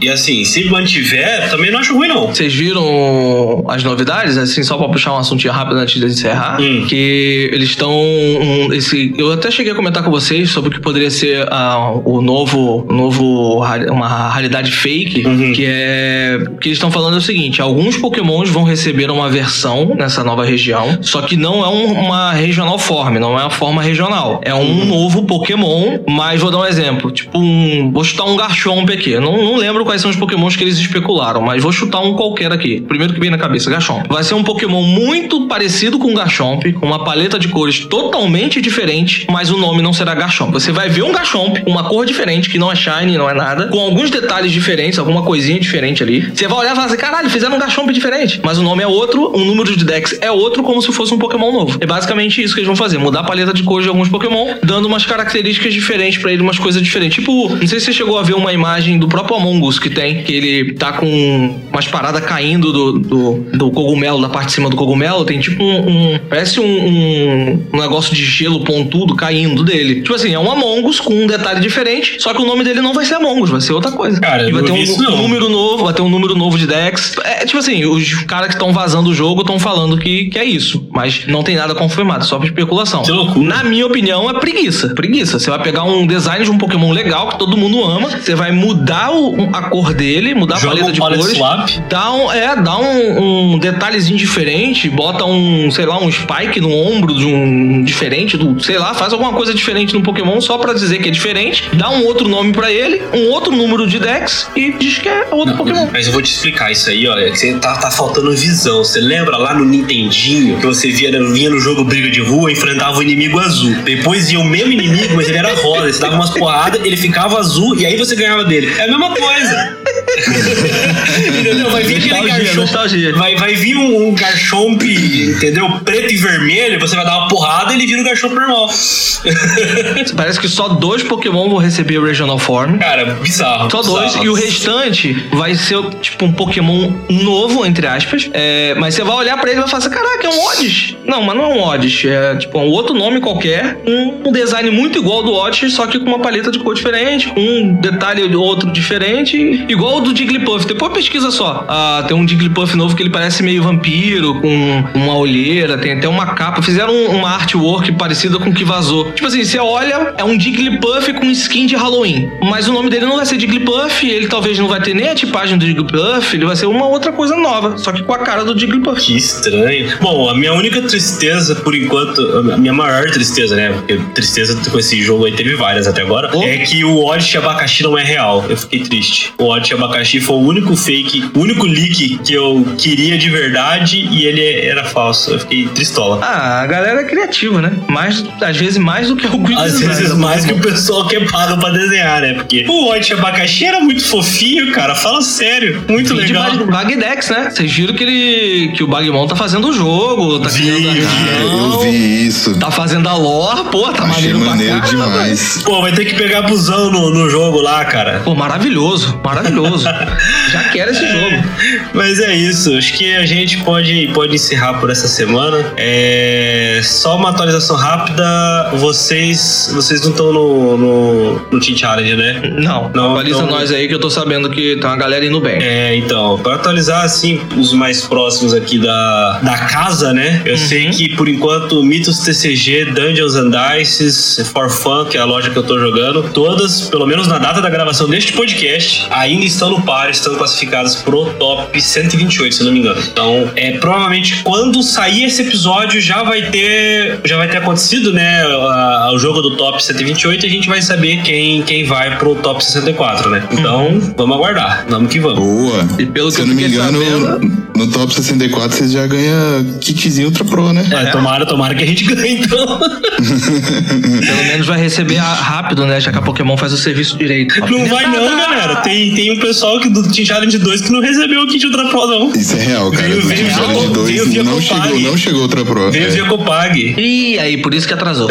E assim, se mantiver, também não acho ruim, não. Vocês viram as novidades, assim, só pra puxar um assuntinho rápido antes de encerrar? Hum. Que eles estão. um, esse, eu até cheguei a comentar com vocês sobre o que poderia ser ah, o novo. novo uma realidade fake. Uhum. Que é. Que eles estão falando é o seguinte: alguns Pokémons vão receber uma versão nessa nova região, só que não é um- uma regional form, não é uma forma regional. É um novo Pokémon, mas vou dar um exemplo. Tipo um. Vou chutar um Garchomp aqui. Eu Não, não lembro quais são os Pokémons que eles especularam, mas vou chutar um qualquer aqui. Primeiro que vem na cabeça, Garchomp. Vai ser um Pokémon muito parecido com Garchomp, com uma paleta de cores totalmente diferente, mas o nome não será Garchomp. Você vai ver um Garchomp com uma cor diferente, que não é shiny, não é nada, com alguns detalhes diferentes, alguma coisinha diferente ali. Você vai olhar e falar assim: caralho, fizeram um Garchomp diferente. Mas o nome é outro, o número de Dex é outro, como se fosse um Pokémon novo. É basicamente isso que eles vão fazer: mudar a paleta de cores de alguns Pokémon, dando umas características diferentes pra ele, umas coisas diferentes. Tipo, não sei se você chegou a ver uma imagem do próprio Among Us que tem, que ele tá com umas paradas caindo do, do, do cogumelo, da parte de cima do cogumelo, tem tipo um. um- parece um, um, um negócio de gelo pontudo caindo dele. Tipo assim, é um Among Us com um detalhe diferente, só que o nome dele não vai ser Among Us, vai ser outra coisa. Cara, e vai ter um, não. número novo, vai ter um número novo de Dex. É tipo assim, os caras que estão vazando o jogo estão falando que, que é isso, mas não tem nada confirmado, só especulação. Que loucura. Na minha opinião, é preguiça. Preguiça. Você vai pegar um design de um Pokémon legal que todo mundo ama, você vai mudar o- a cor dele, mudar Joga a paleta de palette cores. swap. Dá um, é, dá um, um detalhezinho diferente, bota um, sei lá, um spike no ombro de um diferente, do, sei lá, faz alguma coisa diferente no Pokémon só pra dizer que é diferente, dá um outro nome pra ele, um outro número de Dex e diz que é outro Pokémon. Mas eu vou te explicar isso aí, olha. que Você tá, tá faltando visão. Você lembra lá no Nintendinho que você via, vinha no jogo Briga de Rua e enfrentava o inimigo azul. Depois ia o mesmo inimigo, mas ele era rosa. Você dava umas porradas, ele ficava azul e aí você ganhava dele. É a mesma coisa. Entendeu? Vai vir aquele Garchomp. Vai, vai vir um, um Garchomp, entendeu? Preto e vermelho, você vai dar uma porrada e ele vira o Garchomp normal. [laughs] Parece que só dois Pokémon vão receber o Regional Form. Cara, bizarro. Só dois, bizarro. e o restante vai ser tipo um Pokémon novo, entre aspas. É, mas você vai olhar pra ele e vai falar assim: caraca, é um Oddish. Não, mas não é um Oddish. É tipo um outro nome qualquer. Um, um design muito igual ao do Oddish, só que com uma paleta de cor diferente, um detalhe ou outro diferente, igual o do Jigglypuff. Depois pesquisa só. Ah, tem um Jigglypuff novo que ele parece meio vampiro, com uma olheira, tem até uma capa. Fizeram um- uma artwork parecida com o que vazou. Tipo assim, você olha, é um Jigglypuff com skin de Halloween. Mas o nome dele não vai ser Jigglypuff, ele talvez não vai ter nem a tipagem do Jigglypuff, ele vai ser uma outra coisa nova, só que com a cara do Jigglypuff. Que estranho. Bom, a minha única tristeza, por enquanto, a minha maior tristeza, né? Porque tristeza com esse jogo aí teve várias até agora, Oh. é que o Odyssey Abacaxi não é real. Eu fiquei triste. O Odyssey Abacaxi foi o único fake, o único leak que eu queria de verdade e ele era falso. Eu fiquei tristola. Ah, a galera é criativa, né? Mais, às vezes mais do que o Quick Às vezes da mais que o pessoal que é pago pra desenhar, né? Porque o Odyssey Abacaxi era muito fofinho, cara. Fala sério. Muito de legal. Bag- Bagdex, né? Vocês viram que ele que o Bagmon tá fazendo o jogo, tá Vi, criando a. Cara, eu região, vi isso. tá fazendo a lore, pô, tá Achei maneiro, maneiro demais. Pô, vai ter que pegar busão no, no jogo lá, cara. Pô, maravilhoso, maravilhoso. Já quero esse jogo. Mas é isso, acho que a gente pode, pode encerrar por essa semana. É, só uma atualização rápida. Vocês vocês não estão no, no, no Team Challenge, né? Não, Não, atualiza então- nós aí que eu tô sabendo que tem uma galera indo bem. É, então, para atualizar assim os mais próximos aqui da, da casa, né? Eu sei que por enquanto Mitos TCG, Dungeons and Dices, For Fun, que é a loja que eu tô jogando, todas, pelo menos na data da gravação deste podcast, ainda estão no par, estão classificadas pro top 128, se eu não me engano. Então, é provavelmente quando sair esse episódio já vai ter já vai ter acontecido, né, a- o jogo do top 128 e a gente vai saber quem quem vai pro top 64, né? Então, vamos aguardar. Vamos que vamos. Boa. E pelo Se que eu não me engano, sabendo- no top 64 vocês já ganham kitzinho Ultra Pro, né? É, tomara, tomara que a gente [laughs] ganhe, então. Pelo menos vai receber a- rápido, né? Já que a Pokémon faz o serviço direito. Não vai não, galera. Tem, tem um pessoal que do Team Challenge 2 que não recebeu o kit Ultra Pro, não. Isso é real, cara. Veio- veio Team via- Challenge 2 veio via não Copag. chegou, não chegou Ultra Pro. Veio É. via Copag. E aí, por isso que atrasou.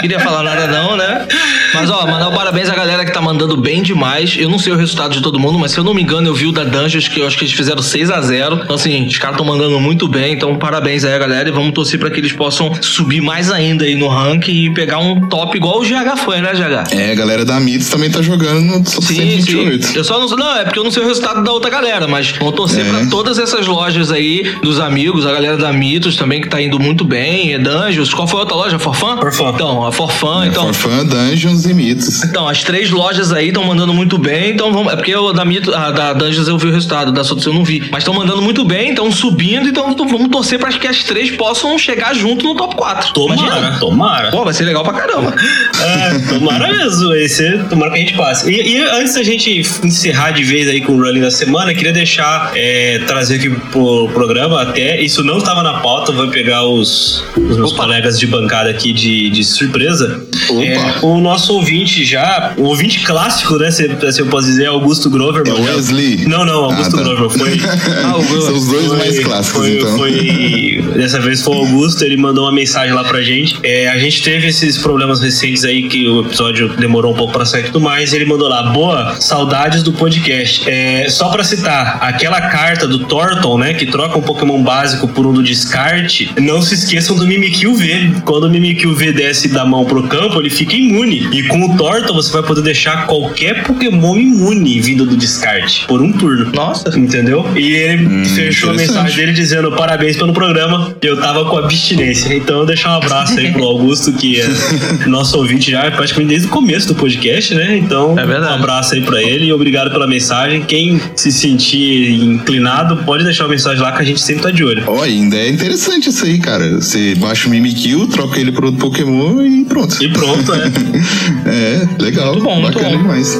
Queria falar nada não, né? Mas ó, mandar um parabéns à galera que tá mandando bem demais. Eu não sei o resultado de todo mundo, mas se eu não me engano, eu vi o da Dungeons, que eu acho que eles fizeram 6 a 0 Então assim, os caras estão mandando muito bem. Então parabéns aí, galera. E vamos torcer pra que eles possam subir mais ainda aí no ranking e pegar um top igual o GH foi, né, GH? É, a galera da Mitos também tá jogando no top Sim, 128. sim. Eu só não sei. Não, é porque eu não sei o resultado da outra galera, mas vamos torcer É. pra todas essas lojas aí, dos amigos, a galera da Mitos também, que tá indo muito bem. É Dungeons. Qual foi a outra loja? Forfan? Forfan. Então, a Forfan, então. For Fun, Dungeons e Mitos. Então, as três lojas aí estão mandando muito bem, então vamos. É porque eu, da, Mito, a, da Dungeons eu vi o resultado, da Sotos eu não vi. Mas estão mandando muito bem, estão subindo, então t- vamos torcer para que as três possam chegar junto no top 4. Tomara, Imagina. tomara. Pô, vai ser legal pra caramba. [laughs] É, tomara mesmo. Esse, tomara que a gente passe. E, e antes da gente encerrar de vez aí com o running da semana, queria deixar, é, trazer aqui pro programa até. Isso não estava na pauta, vou pegar os, os meus Opa. colegas de bancada aqui de, de surpresa. É, o nosso ouvinte já, o ouvinte clássico, né? Se, se eu posso dizer, Augusto Grover. É Wesley. Não, não, Augusto Ah, tá. Grover. Foi. [laughs] Ah, o São os dois Foi- mais clássicos, foi- então. foi- dessa vez foi o Augusto, ele mandou uma mensagem lá pra gente. É, a gente teve esses problemas recentes aí que o episódio demorou um pouco pra sair e tudo mais. E ele mandou lá, boa, saudades do podcast. É, só pra citar, aquela carta do Thornton, né, que troca um Pokémon básico por um do descarte, não se esqueçam do Mimikyu V. Quando o Mimikyu V desce da mão pro campo, ele fica imune. E com o Thornton você vai poder deixar qualquer Pokémon imune vindo do descarte por um turno. Nossa. Entendeu? E ele Hum, fechou a mensagem dele dizendo parabéns pelo programa. Eu tava com abstinência. Então eu deixar um abraço aí pro Augusto, que é [laughs] nosso ouvinte já praticamente desde o começo do podcast, né? Então, É verdade. um abraço aí pra ele e obrigado pela mensagem. Quem se sentir inclinado, pode deixar uma mensagem lá que a gente sempre tá de olho. Ó, ainda é interessante isso aí, cara. Você baixa o Mimikyu, troca ele por outro Pokémon e pronto. E pronto, né? [laughs] É, legal. Muito bom, muito Bacana bom. demais.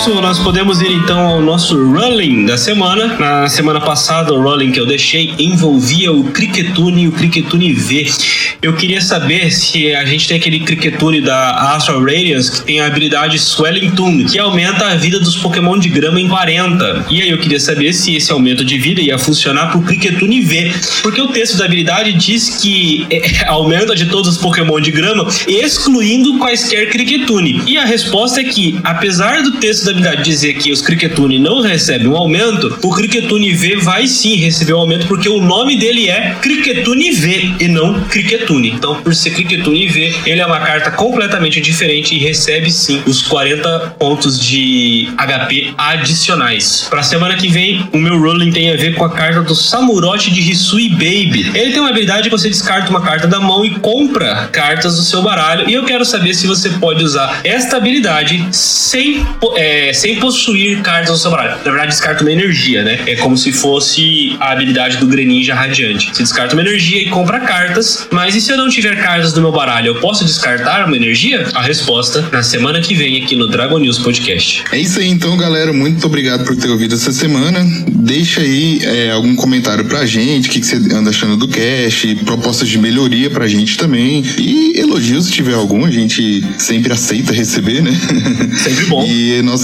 Isso, nós podemos ir então ao nosso rolling da semana. Na semana passada, o rolling que eu deixei envolvia o Cricketune e o Cricketune V. Eu queria saber se a gente tem aquele Cricketune da Astral Radiance que tem a habilidade Swelling Tune, que aumenta a vida dos Pokémon de grama em 40. E aí eu queria saber se esse aumento de vida ia funcionar pro Cricketune V, porque o texto da habilidade diz que é, [laughs] aumenta de todos os Pokémon de grama, excluindo quaisquer Cricketune. E a resposta é que, apesar do texto da habilidade dizer que os Cricketune não recebem um aumento, o Cricketune V vai sim receber um aumento, porque o nome dele é Cricketune V e não Cricketune. Então, por ser Cricketune V, ele é uma carta completamente diferente e recebe sim os 40 pontos de HP adicionais. Pra semana que vem, o meu rolling tem a ver com a carta do Samurote de Hisui Baby. Ele tem uma habilidade que você descarta uma carta da mão e compra cartas do seu baralho. E eu quero saber se você pode usar esta habilidade sem, é, sem possuir cartas no seu baralho. Na verdade, descarta uma energia, né? É como se fosse a habilidade do Greninja Radiante. Você descarta uma energia e compra cartas, mas e se eu não tiver cartas no meu baralho, eu posso descartar uma energia? A resposta na semana que vem aqui no Dragon News Podcast. É isso aí então, galera. Muito obrigado por ter ouvido essa semana. Deixa aí é, algum comentário pra gente, o que, que você anda achando do cast, propostas de melhoria pra gente também. E elogios, se tiver algum, a gente sempre aceita receber, né? Sempre bom. [laughs] e nossa,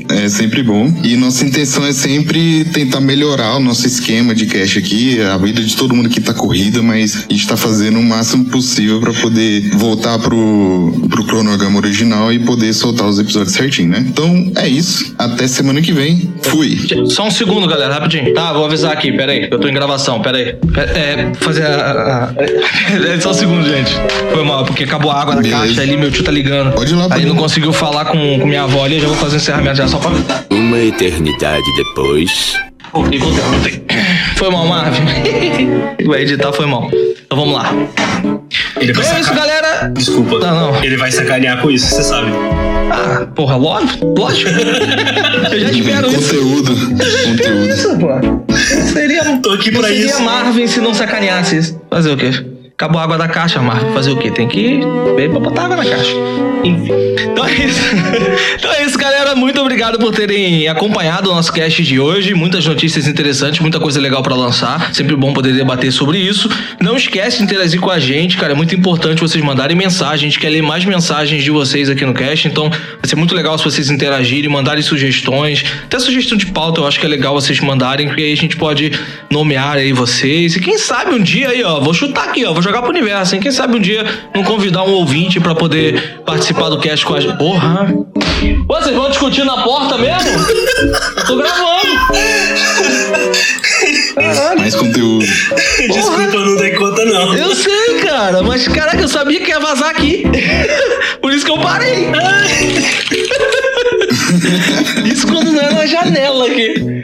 é sempre bom. E nossa intenção é sempre tentar melhorar o nosso esquema de cash aqui, a vida de todo mundo que tá corrida, mas a gente tá fazendo o máximo possível pra poder voltar pro, pro cronograma original e poder soltar os episódios certinho, né? Então é isso. Até semana que vem. Fui. Só um segundo, galera, rapidinho. Tá, vou avisar aqui, pera aí. Eu tô em gravação, pera aí. Pera- É, fazer a. [laughs] é, só um segundo, gente. Foi mal, porque acabou a água na Beleza. caixa ali, meu tio tá ligando. Pode ir lá, Aí não lá. conseguiu falar com, com minha avó ali, eu já vou fazer o encerramento já, só Uma eternidade depois. Foi mal, Marvin. [laughs] Vai editar, foi mal. Então vamos lá. Ele vai Então é isso, galera. Desculpa. Não, não. Ele vai sacanear com isso, você sabe. Ah, porra, lógico, lógico. [laughs] Eu já espero isso. Conteúdo. Conteúdo. Isso, pô. Seria, Tô aqui pra seria isso. Marvin se não sacaneasse isso. Fazer o quê? Acabou a água da caixa, Marvin. Fazer o quê? Tem que ver pra botar água na caixa. Enfim. Então é isso. [laughs] Então é isso, galera. Muito obrigado por terem acompanhado o nosso cast de hoje. Muitas notícias interessantes, muita coisa legal pra lançar. Sempre bom poder debater sobre isso. Não esquece de interagir com a gente, cara. É muito importante vocês mandarem mensagem. A gente quer ler mais mensagens de vocês aqui no cast. Então vai ser muito legal se vocês interagirem, mandarem sugestões. Até sugestão de pauta eu acho que é legal vocês mandarem, porque aí a gente pode nomear aí vocês. E quem sabe um dia aí, ó, vou chutar aqui, ó, vou jogar pro universo, hein? Quem sabe um dia não convidar um ouvinte pra poder participar do cast com a gente. Porra! Pô, vocês vão discutir na porta mesmo? Eu tô gravando. Caralho. Mais conteúdo. Desculpa, eu não dei conta, não. Eu sei, cara, mas caraca, eu sabia que ia vazar aqui. Por isso que eu parei. [laughs] Isso quando não é na janela aqui.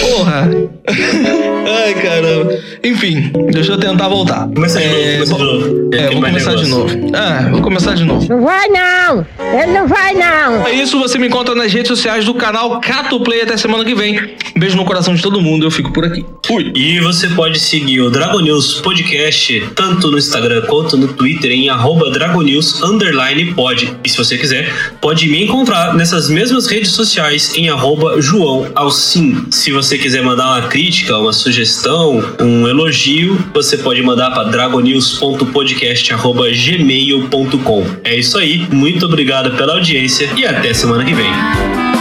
Porra. Ai, caramba. Enfim, deixa eu tentar voltar. Começa de novo, começa de novo. É, vou começar de novo. Ah, vou começar de novo. Não vai não! Ele não vai não! É isso, você me encontra nas redes sociais do canal Cato Play até semana que vem. Beijo no coração de todo mundo, eu fico por aqui. Fui. E você pode seguir o Dragon News Podcast tanto no Instagram quanto no Twitter em arroba Dragonews underline pod. E se você quiser, pode me encontrar nessas mesmas redes sociais em arroba João Alcim. Se você quiser mandar uma crítica, uma sugestão, um elogio, você pode mandar para dragonews.podcast.gmail.com. É isso aí, muito obrigado pela audiência e até semana que vem.